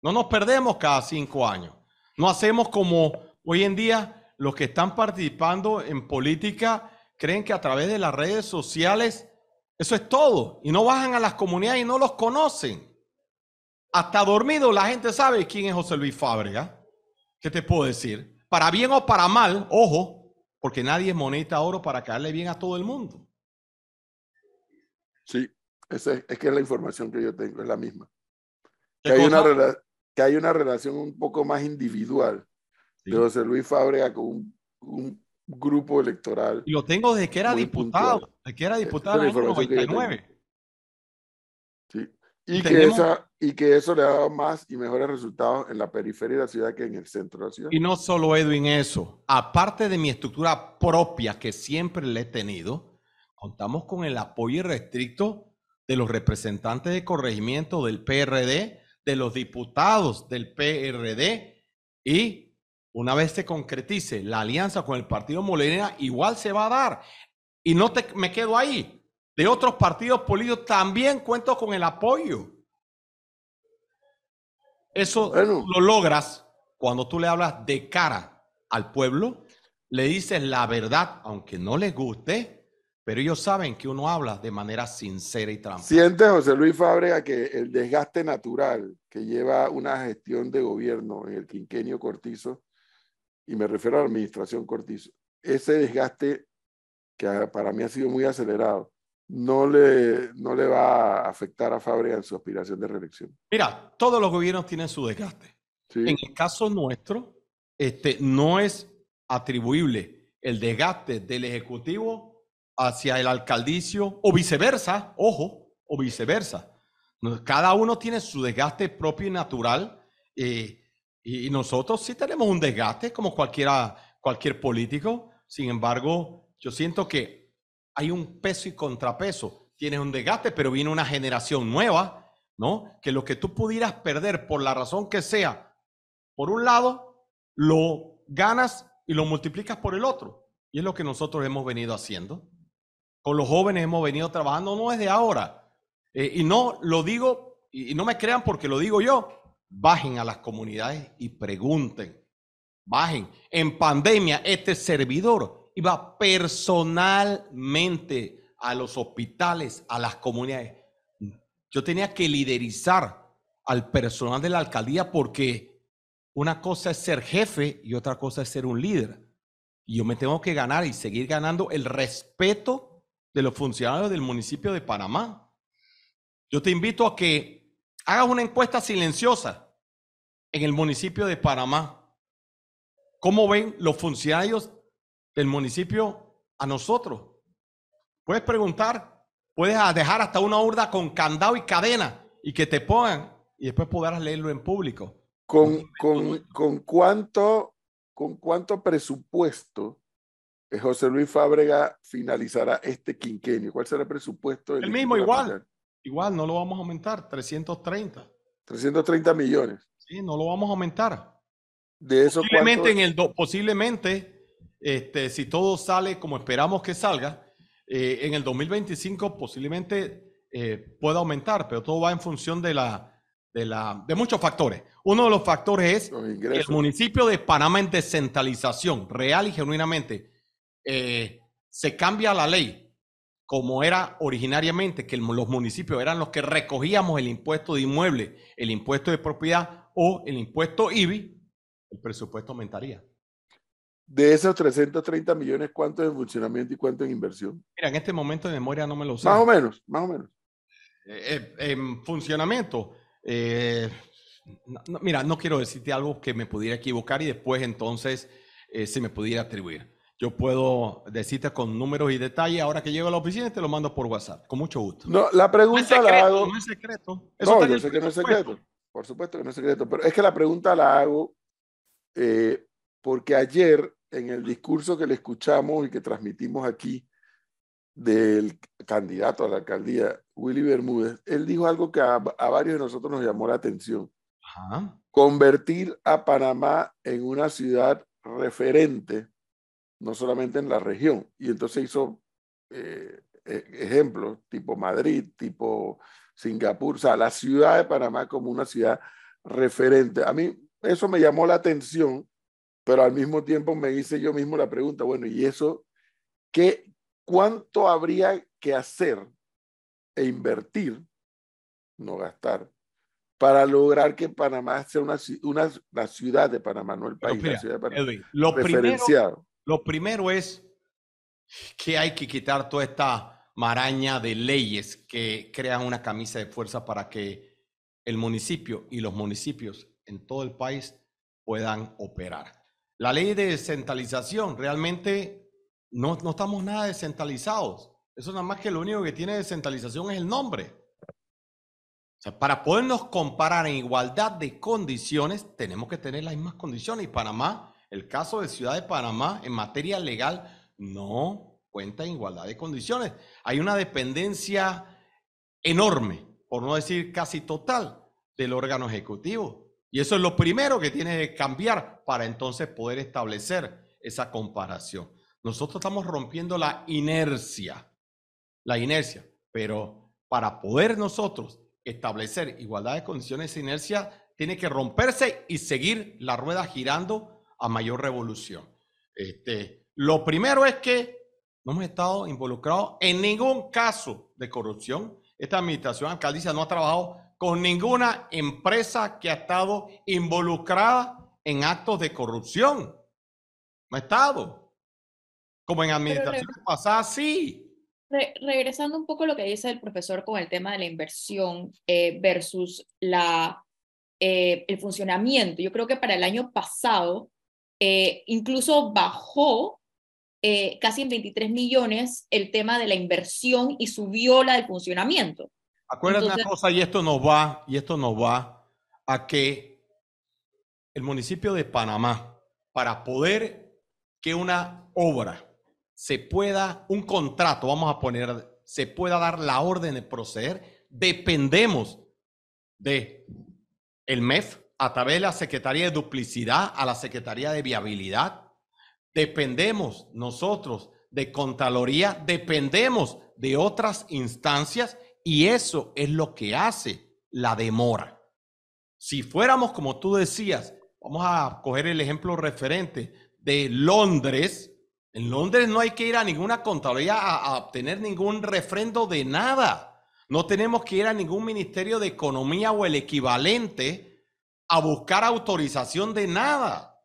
No nos perdemos cada cinco años. No hacemos como hoy en día los que están participando en política creen que a través de las redes sociales eso es todo y no bajan a las comunidades y no los conocen. Hasta dormido la gente sabe quién es José Luis Fábrega. ¿Qué te puedo decir? Para bien o para mal, ojo, porque nadie es moneta oro para caerle bien a todo el mundo. Sí, esa es, es que es la información que yo tengo, es la misma. ¿Qué Que hay, una cosa? que hay una relación un poco más individual Sí. de José Luis Fábrega con un, un grupo electoral. Y lo tengo desde que era diputado, puntual. desde que era diputado en el año información que yo 99. ¿sí? Y que esa, y que eso le ha dado más y mejores resultados en la periferia de la ciudad que en el centro de la ciudad. Y no solo Edwin eso, aparte de mi estructura propia que siempre le he tenido, contamos con el apoyo irrestricto de los representantes de corregimiento del PRD, de los diputados del PRD y una vez se concretice la alianza con el partido Molina, igual se va a dar. Y no te, me quedo ahí. De otros partidos políticos también cuento con el apoyo. Eso Bueno. lo logras cuando tú le hablas de cara al pueblo, le dices la verdad, aunque no les guste, pero ellos saben que uno habla de manera sincera y transparente. ¿Siente José Luis Fábrega que el desgaste natural que lleva una gestión de gobierno en el quinquenio Cortizo, y me refiero a la administración Cortizo, ese desgaste que para mí ha sido muy acelerado, no le, no le va a afectar a Fábrega en su aspiración de reelección? Mira, todos los gobiernos tienen su desgaste. Sí. En el caso nuestro, este, no es atribuible el desgaste del Ejecutivo hacia el alcaldicio o viceversa, ojo, o viceversa. Cada uno tiene su desgaste propio y natural eh, y y nosotros sí tenemos un desgaste como cualquiera, cualquier político. Sin embargo, yo siento que hay un peso y contrapeso. Tienes un desgaste, pero viene una generación nueva, ¿no? Que lo que tú pudieras perder por la razón que sea, por un lado, lo ganas y lo multiplicas por el otro. Y es lo que nosotros hemos venido haciendo. Con los jóvenes hemos venido trabajando, no es de ahora. Eh, y no lo digo, y, y no me crean porque lo digo yo. Bajen a las comunidades y pregunten. Bajen. En pandemia, este servidor iba personalmente a los hospitales, a las comunidades. Yo tenía que liderizar al personal de la alcaldía porque una cosa es ser jefe y otra cosa es ser un líder. Y yo me tengo que ganar y seguir ganando el respeto de los funcionarios del municipio de Panamá. Yo te invito a que hagas una encuesta silenciosa en el municipio de Panamá. ¿Cómo ven los funcionarios del municipio a nosotros? Puedes preguntar, puedes dejar hasta una urda con candado y cadena y que te pongan y después podrás leerlo en público. ¿Con, con, con cuánto, ¿Con cuánto presupuesto eh, José Luis Fábrega finalizará este quinquenio? ¿Cuál será el presupuesto? del El mismo igual. Igual, no lo vamos a aumentar, 330. 330 millones. Sí, no lo vamos a aumentar. De eso, Posiblemente ¿cuánto- en el do- posiblemente, este, si todo sale como esperamos que salga, eh, en el 2025 posiblemente eh, pueda aumentar, pero todo va en función de la, de la, de muchos factores. Uno de los factores es los que el municipio de Panamá en descentralización, real y genuinamente, eh, se cambia la ley como era originariamente, que el- los municipios eran los que recogíamos el impuesto de inmueble, el impuesto de propiedad o el impuesto IBI, el presupuesto aumentaría. De esos 330 millones, ¿cuánto en funcionamiento y cuánto en inversión? Mira, en este momento de memoria no me lo sé. Más o menos, más o menos. Eh, eh, en funcionamiento, eh, no- no, mira, no quiero decirte algo que me pudiera equivocar y después entonces se me pudiera atribuir. Yo puedo decirte con números y detalles ahora que llego a la oficina y te lo mando por WhatsApp, con mucho gusto. No, la No pregunta la hago. no es secreto. Eso No, yo sé que no es secreto. Por supuesto que no es secreto. Pero es que la pregunta la hago porque ayer, en el discurso que le escuchamos y que transmitimos aquí del candidato a la alcaldía, Willy Bermúdez, él dijo algo que a, a varios de nosotros nos llamó la atención. Ajá. Convertir a Panamá en una ciudad referente, no solamente en la región. Y entonces hizo eh, eh, ejemplos tipo Madrid, tipo Singapur, o sea, la ciudad de Panamá como una ciudad referente. A mí eso me llamó la atención, pero al mismo tiempo me hice yo mismo la pregunta, bueno, ¿y eso qué, cuánto habría que hacer e invertir, no gastar, para lograr que Panamá sea una, una la ciudad de Panamá, no el país, mira, la ciudad de Panamá, Edwin, lo primero, lo primero es que hay que quitar toda esta maraña de leyes que crean una camisa de fuerza para que el municipio y los municipios en todo el país puedan operar. La ley de descentralización, realmente no, no estamos nada descentralizados. Eso nada más que lo único que tiene descentralización es el nombre. Para podernos comparar en igualdad de condiciones, tenemos que tener las mismas condiciones. Y Panamá, el caso de Ciudad de Panamá, en materia legal, no cuenta en igualdad de condiciones. Hay una dependencia enorme, por no decir casi total, del órgano ejecutivo. Y eso es lo primero que tiene que cambiar para entonces poder establecer esa comparación. Nosotros estamos rompiendo la inercia, la inercia, pero para poder nosotros establecer igualdad de condiciones, esa inercia tiene que romperse y seguir la rueda girando a mayor revolución. Este, lo primero es que no hemos estado involucrados en ningún caso de corrupción. Esta administración alcaldicia no ha trabajado con ninguna empresa que ha estado involucrada en actos de corrupción. No ha estado. Como en administraciones pasadas, sí. Re- regresando un poco a lo que dice el profesor con el tema de la inversión eh, versus la eh, el funcionamiento. Yo creo que para el año pasado eh, incluso bajó casi en 23 millones el tema de la inversión y subió la del funcionamiento. Acuérdate una cosa, y esto nos va, y esto nos va a que el municipio de Panamá, para poder que una obra se pueda, un contrato, vamos a poner, se pueda dar la orden de proceder, dependemos de el MEF a través de la Secretaría de Duplicidad a la Secretaría de Viabilidad. Dependemos nosotros de Contraloría, dependemos de otras instancias y eso es lo que hace la demora. Si fuéramos, como tú decías, vamos a coger el ejemplo referente de Londres, en Londres no hay que ir a ninguna a, a obtener ningún refrendo de nada. No tenemos que ir a ningún Ministerio de Economía o el equivalente a buscar autorización de nada.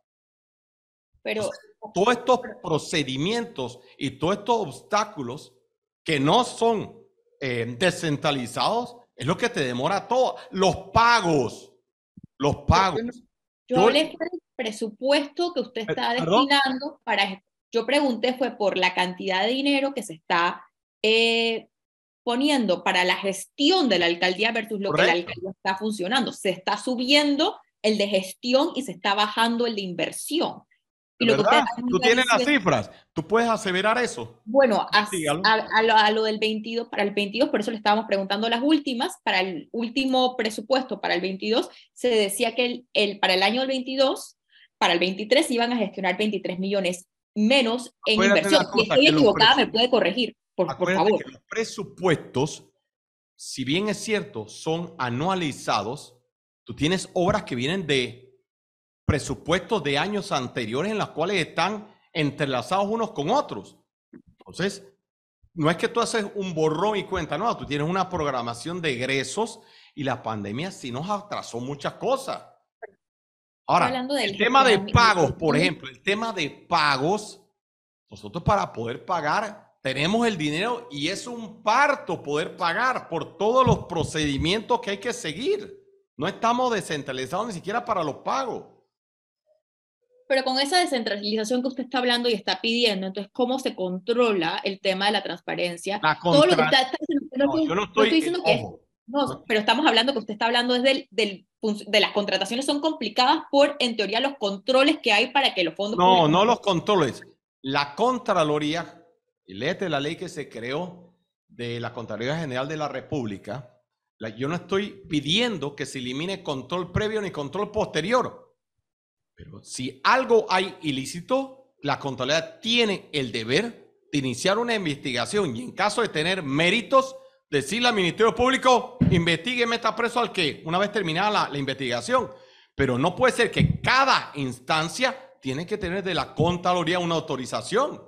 Pero todos estos procedimientos y todos estos obstáculos que no son eh, descentralizados es lo que te demora todo. Los pagos, los pagos. Yo, hablé por el presupuesto que usted está ¿Perdón? destinando para... Yo pregunté fue por la cantidad de dinero que se está eh, poniendo para la gestión de la alcaldía versus lo que la alcaldía está funcionando. Se está subiendo el de gestión y se está bajando el de inversión. Y lo que ¿Verdad? usted Tú tienes las cifras. Tú puedes aseverar eso. Bueno, a, Dígalo. a- a lo, a lo del 22, para el 22, por eso le estábamos preguntando las últimas, para el último presupuesto, para el 22, se decía que el, el- para el año del 22, para el 23 iban a gestionar 23 millones menos en Acuérdate inversión. Si estoy equivocada, me puede corregir, por, favor. que los presupuestos, si bien es cierto, son anualizados, tú tienes obras que vienen de presupuestos de años anteriores en las cuales están entrelazados unos con otros. Entonces, no es que tú haces un borrón y cuenta, no, tú tienes una programación de egresos y la pandemia sí nos atrasó muchas cosas. Ahora, el tema de pagos, por ejemplo, el tema de pagos, nosotros para poder pagar tenemos el dinero y es un parto poder pagar por todos los procedimientos que hay que seguir. No estamos descentralizados ni siquiera para los pagos. Pero con esa descentralización que usted está hablando y está pidiendo, entonces, ¿cómo se controla el tema de la transparencia? La Todo lo que está, está diciendo- no estoy- yo no no estoy, diciendo que es No, pero estamos hablando que usted está hablando desde el, del, de las contrataciones son complicadas por, en teoría, los controles que hay para que los fondos No, públicos- no los controles. La Contraloría, y léete la ley que se creó de la Contraloría General de la República, la- yo no estoy pidiendo que se elimine control previo ni control posterior. Pero si algo hay ilícito, la Contraloría tiene el deber de iniciar una investigación y en caso de tener méritos, decirle al Ministerio Público, investigue y meta preso al que, una vez terminada la, la investigación. Pero no puede ser que cada instancia tiene que tener de la Contraloría una autorización.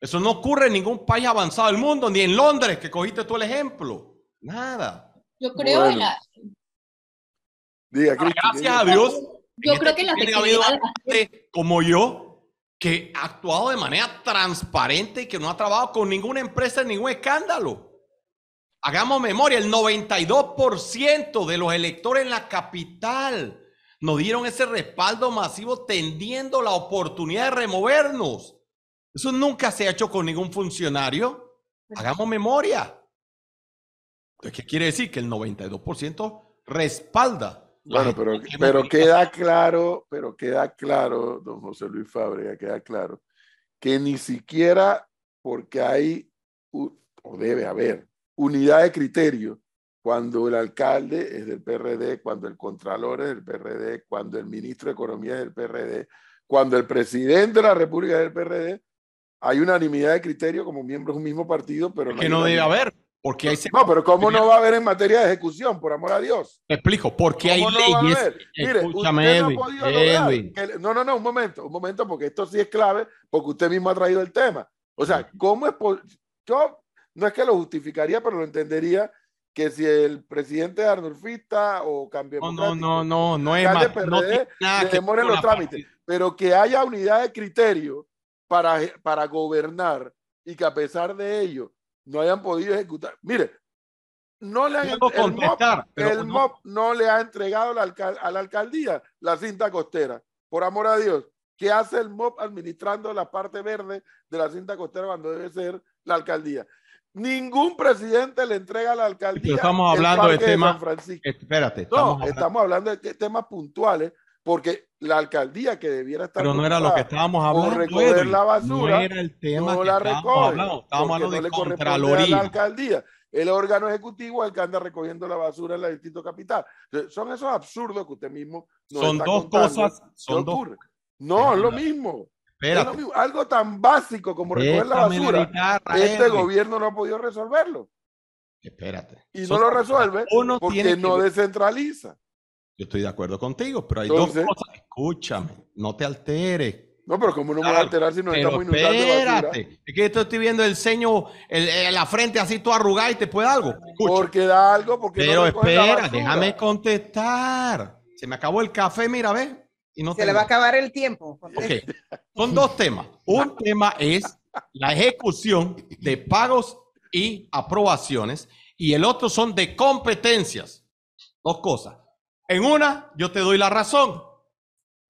Eso no ocurre en ningún país avanzado del mundo, ni en Londres, que cogiste tú el ejemplo. Nada. Yo creo en la- Diga, Ahora, Cristi, gracias diga. a Dios. Yo en creo este que la gente como yo que ha actuado de manera transparente y que no ha trabajado con ninguna empresa en ningún escándalo. Hagamos memoria, el 92% de los electores en la capital nos dieron ese respaldo masivo tendiendo la oportunidad de removernos. Eso nunca se ha hecho con ningún funcionario. Hagamos memoria. ¿Qué quiere decir? Que el 92% respalda. Bueno, pero, que pero queda claro, pero queda claro, don José Luis Fábrega, queda claro, que ni siquiera porque hay, o debe haber, unidad de criterio cuando el alcalde es del PRD, cuando el contralor es del PRD, cuando el ministro de Economía es del PRD, cuando el presidente de la República es del PRD, hay unanimidad de criterio como miembros de un mismo partido, pero que hay no debe haber, porque hay No, pero ¿cómo no va a haber en materia de ejecución, por amor a Dios? Te explico, porque hay ¿Cómo no leyes. Mire, Escúchame, usted no ha Edwin, Edwin. no, no, no, un momento, un momento, porque esto sí es clave, porque usted mismo ha traído el tema. O sea, ¿cómo es? Yo no es que lo justificaría, pero lo entendería que si el presidente es arnulfista o cambio No, no, no, no, no es más. No PRD, tiene nada que demoren los trámites. parte- pero que haya unidad de criterio para, para gobernar y que a pesar de ello no hayan podido ejecutar. Mire, no le han el MOP, el no- MOP no le ha entregado la alcal- a la alcaldía la cinta costera. Por amor a Dios, ¿qué hace el MOP administrando la parte verde de la cinta costera cuando debe ser la alcaldía? Ningún presidente le entrega a la alcaldía. Pero estamos el hablando de temas-. Espérate, No, estamos hablando- estamos hablando de temas puntuales, porque la alcaldía que debiera estar. pero no era lo que estábamos hablando. recoger Edwin. la basura, no era el tema no que la recoge. Estábamos hablando no de le corresponde a la Contraloría. alcaldía. El órgano ejecutivo es el que anda recogiendo la basura en la distrito capital. Son esos absurdos que usted mismo nos Son está dos contando cosas. Son dos. ocurre. No, es lo mismo. Es lo mismo. Algo tan básico como recoger la basura, este gobierno no ha podido resolverlo. Espérate. Y no lo resuelve Uno porque que no descentraliza. Yo estoy de acuerdo contigo, pero hay Entonces- dos cosas. Escúchame, no te alteres. No, pero como no me va a alterar si nos Pero estamos inundando de basura? espérate, es que yo estoy viendo el ceño, el- el- la frente así toda arrugada y te puede algo. Escucha. Porque da algo, porque no Pero la espera, déjame contestar. Se me acabó el café, mira, ve. Y no Se le va a acabar el tiempo. Ok, son dos temas. Un tema es la ejecución de pagos y aprobaciones y el otro son de competencias. Dos cosas. En una, yo te doy la razón.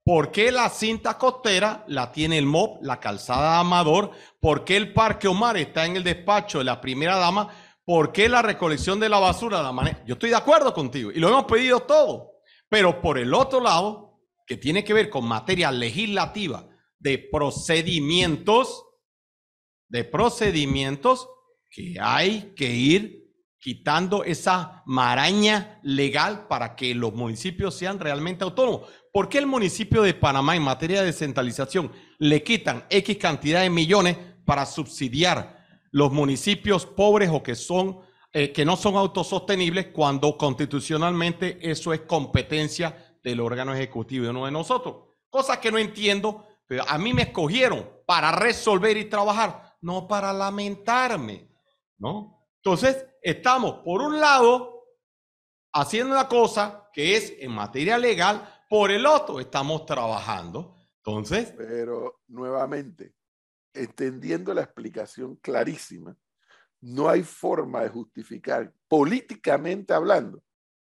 ¿Por qué la cinta costera la tiene el MOP, la calzada Amador? ¿Por qué el Parque Omar está en el despacho de la primera dama? ¿Por qué la recolección de la basura la maneja? Yo estoy de acuerdo contigo y lo hemos pedido todo. Pero por el otro lado, que tiene que ver con materia legislativa de procedimientos, de procedimientos que hay que ir quitando esa maraña legal para que los municipios sean realmente autónomos. ¿Por qué el municipio de Panamá en materia de descentralización le quitan X cantidad de millones para subsidiar los municipios pobres o que son eh, que no son autosostenibles cuando constitucionalmente eso es competencia del órgano ejecutivo y no de nosotros? Cosas que no entiendo, pero a mí me escogieron para resolver y trabajar, no para lamentarme, ¿no? Entonces, estamos por un lado haciendo una cosa que es en materia legal, por el otro estamos trabajando. Entonces, Pero nuevamente, entendiendo la explicación clarísima, no hay forma de justificar políticamente hablando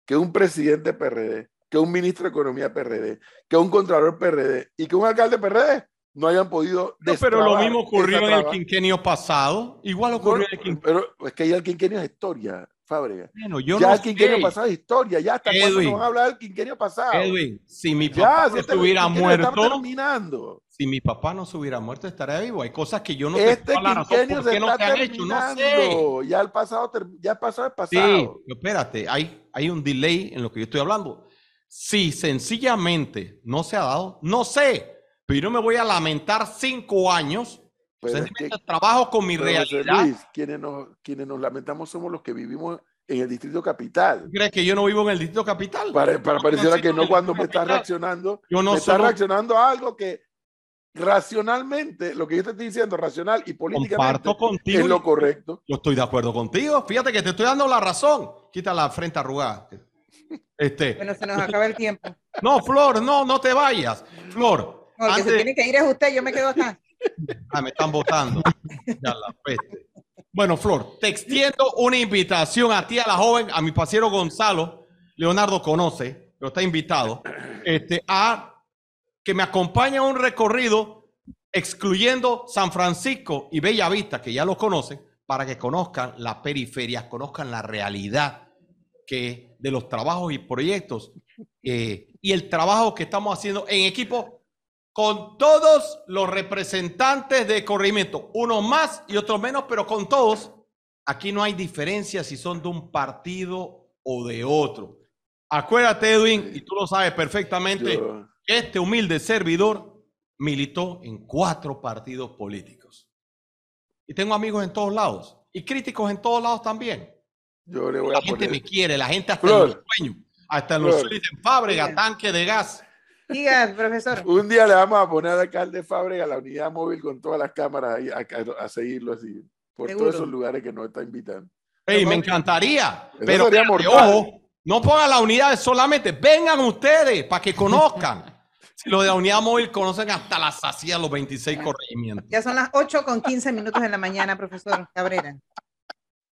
que un presidente PRD, que un ministro de Economía PRD, que un contralor PRD y que un alcalde PRD no hayan podido no, pero lo mismo ocurrió en el quinquenio pasado, igual No, ocurrió en el quinquenio. pero es que ya el quinquenio es historia, Fábrega. Bueno, yo ya no el quinquenio sé. pasado es historia, ya hasta Edwin. nos van a hablar del quinquenio pasado. Edwin, si mi papá no quinquenio está muerto, terminando. si mi papá no se hubiera muerto, estaría vivo. Hay cosas que yo no te Este puedo quinquenio se está se han hecho, sé. terminando. Ya el pasado, ya el pasado es Sí, pasado. pero espérate, hay, hay un delay en lo que yo estoy hablando. Si sencillamente no se ha dado, no sé, pero yo no me voy a lamentar cinco años. Pero es que- trabajo con mi realidad. Luis, quienes nos, quienes nos lamentamos somos los que vivimos en el Distrito Capital. ¿Tú crees que yo no vivo en el Distrito Capital? Para, para No, pareciera no, que no cuando me estás reaccionando, Yo no me estás reaccionando a algo que racionalmente, lo que yo te estoy diciendo, racional y políticamente, comparto contigo. es lo correcto. Yo estoy de acuerdo contigo. Fíjate que te estoy dando la razón. Quita la frente arrugada. Este, Bueno, se nos acaba el tiempo. no, Flor, no, no te vayas. Flor, No, el que se antes- tiene que ir es usted, yo me quedo acá. Ah, me están votando. Ya la peste. Bueno, Flor, te extiendo una invitación a ti, a la joven, a mi pasero Gonzalo. Leonardo conoce, pero está invitado. Este, a que me acompañe a un recorrido excluyendo San Francisco y Bella Vista, que ya lo conocen, para que conozcan la periferia, conozcan la realidad que de los trabajos y proyectos eh, y el trabajo que estamos haciendo en equipo con todos los representantes de corrimiento, unos más y otros menos, pero con todos. Aquí no hay diferencia si son de un partido o de otro. Acuérdate, Edwin, y tú lo sabes perfectamente, Yo- que este humilde servidor militó en cuatro partidos políticos. Y tengo amigos en todos lados y críticos en todos lados también. yo le voy La a gente poner. me quiere, la gente hasta Flor. en los sueños, hasta en los sueños, en fábrica, tanque de gas. Diga, profesor. Un día le vamos a poner al alcalde Fábrega la unidad móvil con todas las cámaras ahí a, a- a seguirlo así, por Seguro. todos esos lugares que nos está invitando. Ey, me encantaría. Eso Pero espérate, ojo, no pongan la unidad solamente, vengan ustedes para que conozcan. si los de la unidad móvil conocen hasta la sacia los 26 corregimientos. Ya son las 8 con 15 minutos de la mañana, profesor Cabrera.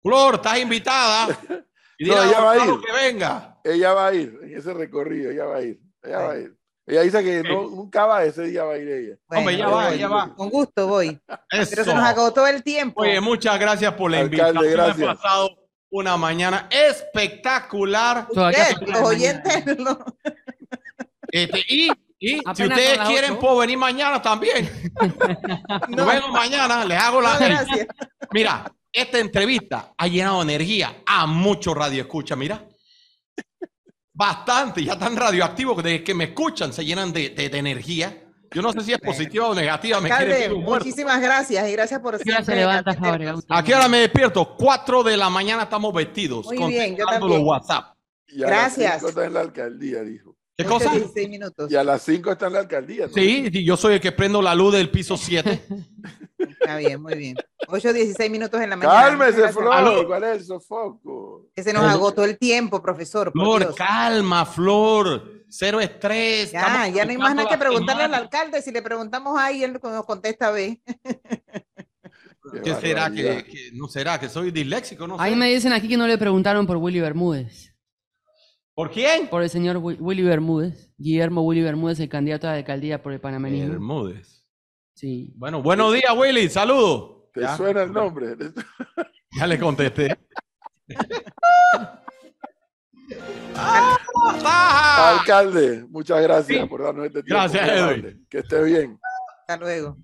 Flor, estás invitada. Y No, dile a ella va a ir. que venga. Ella va a ir en ese recorrido, ella va a ir. Ella va a ir. Ella dice que no, nunca va, ese día va a ir ella. Hombre, ya yo va, voy. ya va. Con gusto voy. Pero se nos agotó el tiempo. Oye, muchas gracias por la Alcalde, invitación. He gracias. pasado una mañana espectacular. Usted, los oyentes, no. Este, y y si ustedes quieren, puedo venir mañana también. No, Nos vemos mañana. Les hago la. no, gracias. Mira, esta entrevista ha llenado de energía a muchos radioescuchas. Mira. Bastante, ya tan radioactivos que desde que me escuchan se llenan de, de- de energía. Yo no sé si es positiva o negativa. Me Alcalde, muchísimas gracias y gracias por ¿Qué hora se siempre levanta atendernos. Fábrega? usted? ¿A qué hora me despierto? 4 de la mañana estamos vestidos. Muy bien, yo también. WhatsApp. Y a Gracias. las 5 está en la alcaldía, dijo. ¿Qué cosa? 16 minutos. Y a las 5 está en la alcaldía. ¿no? Sí, sí, yo soy el que prendo la luz del piso 7. Está bien, muy bien. 8, 16 minutos en la mañana. Cálmese. Flor. Aló. ¿Cuál es el sofoco? Que se nos agotó el tiempo, profesor. por Flor, calma, Flor. Cero estrés. Ya, Estamos ya no hay más nada que preguntarle al alcalde. Si le preguntamos ahí, él nos contesta B. ¿Qué será que, no será que soy disléxico? No Ahí sé. me dicen aquí que no le preguntaron por Willy Bermúdez. ¿Por quién? Por el señor Wi- Willy Bermúdez. Guillermo Willy Bermúdez, el candidato a la alcaldía por el panameñismo. Bermúdez. Sí. Bueno, buenos días, Willy. Saludos. ¿Te Ya, suena el nombre? Ya le contesté. ¡Ah! Alcalde, muchas gracias Sí. por darnos este tiempo. Gracias, Edwin. Que esté bien. Hasta luego.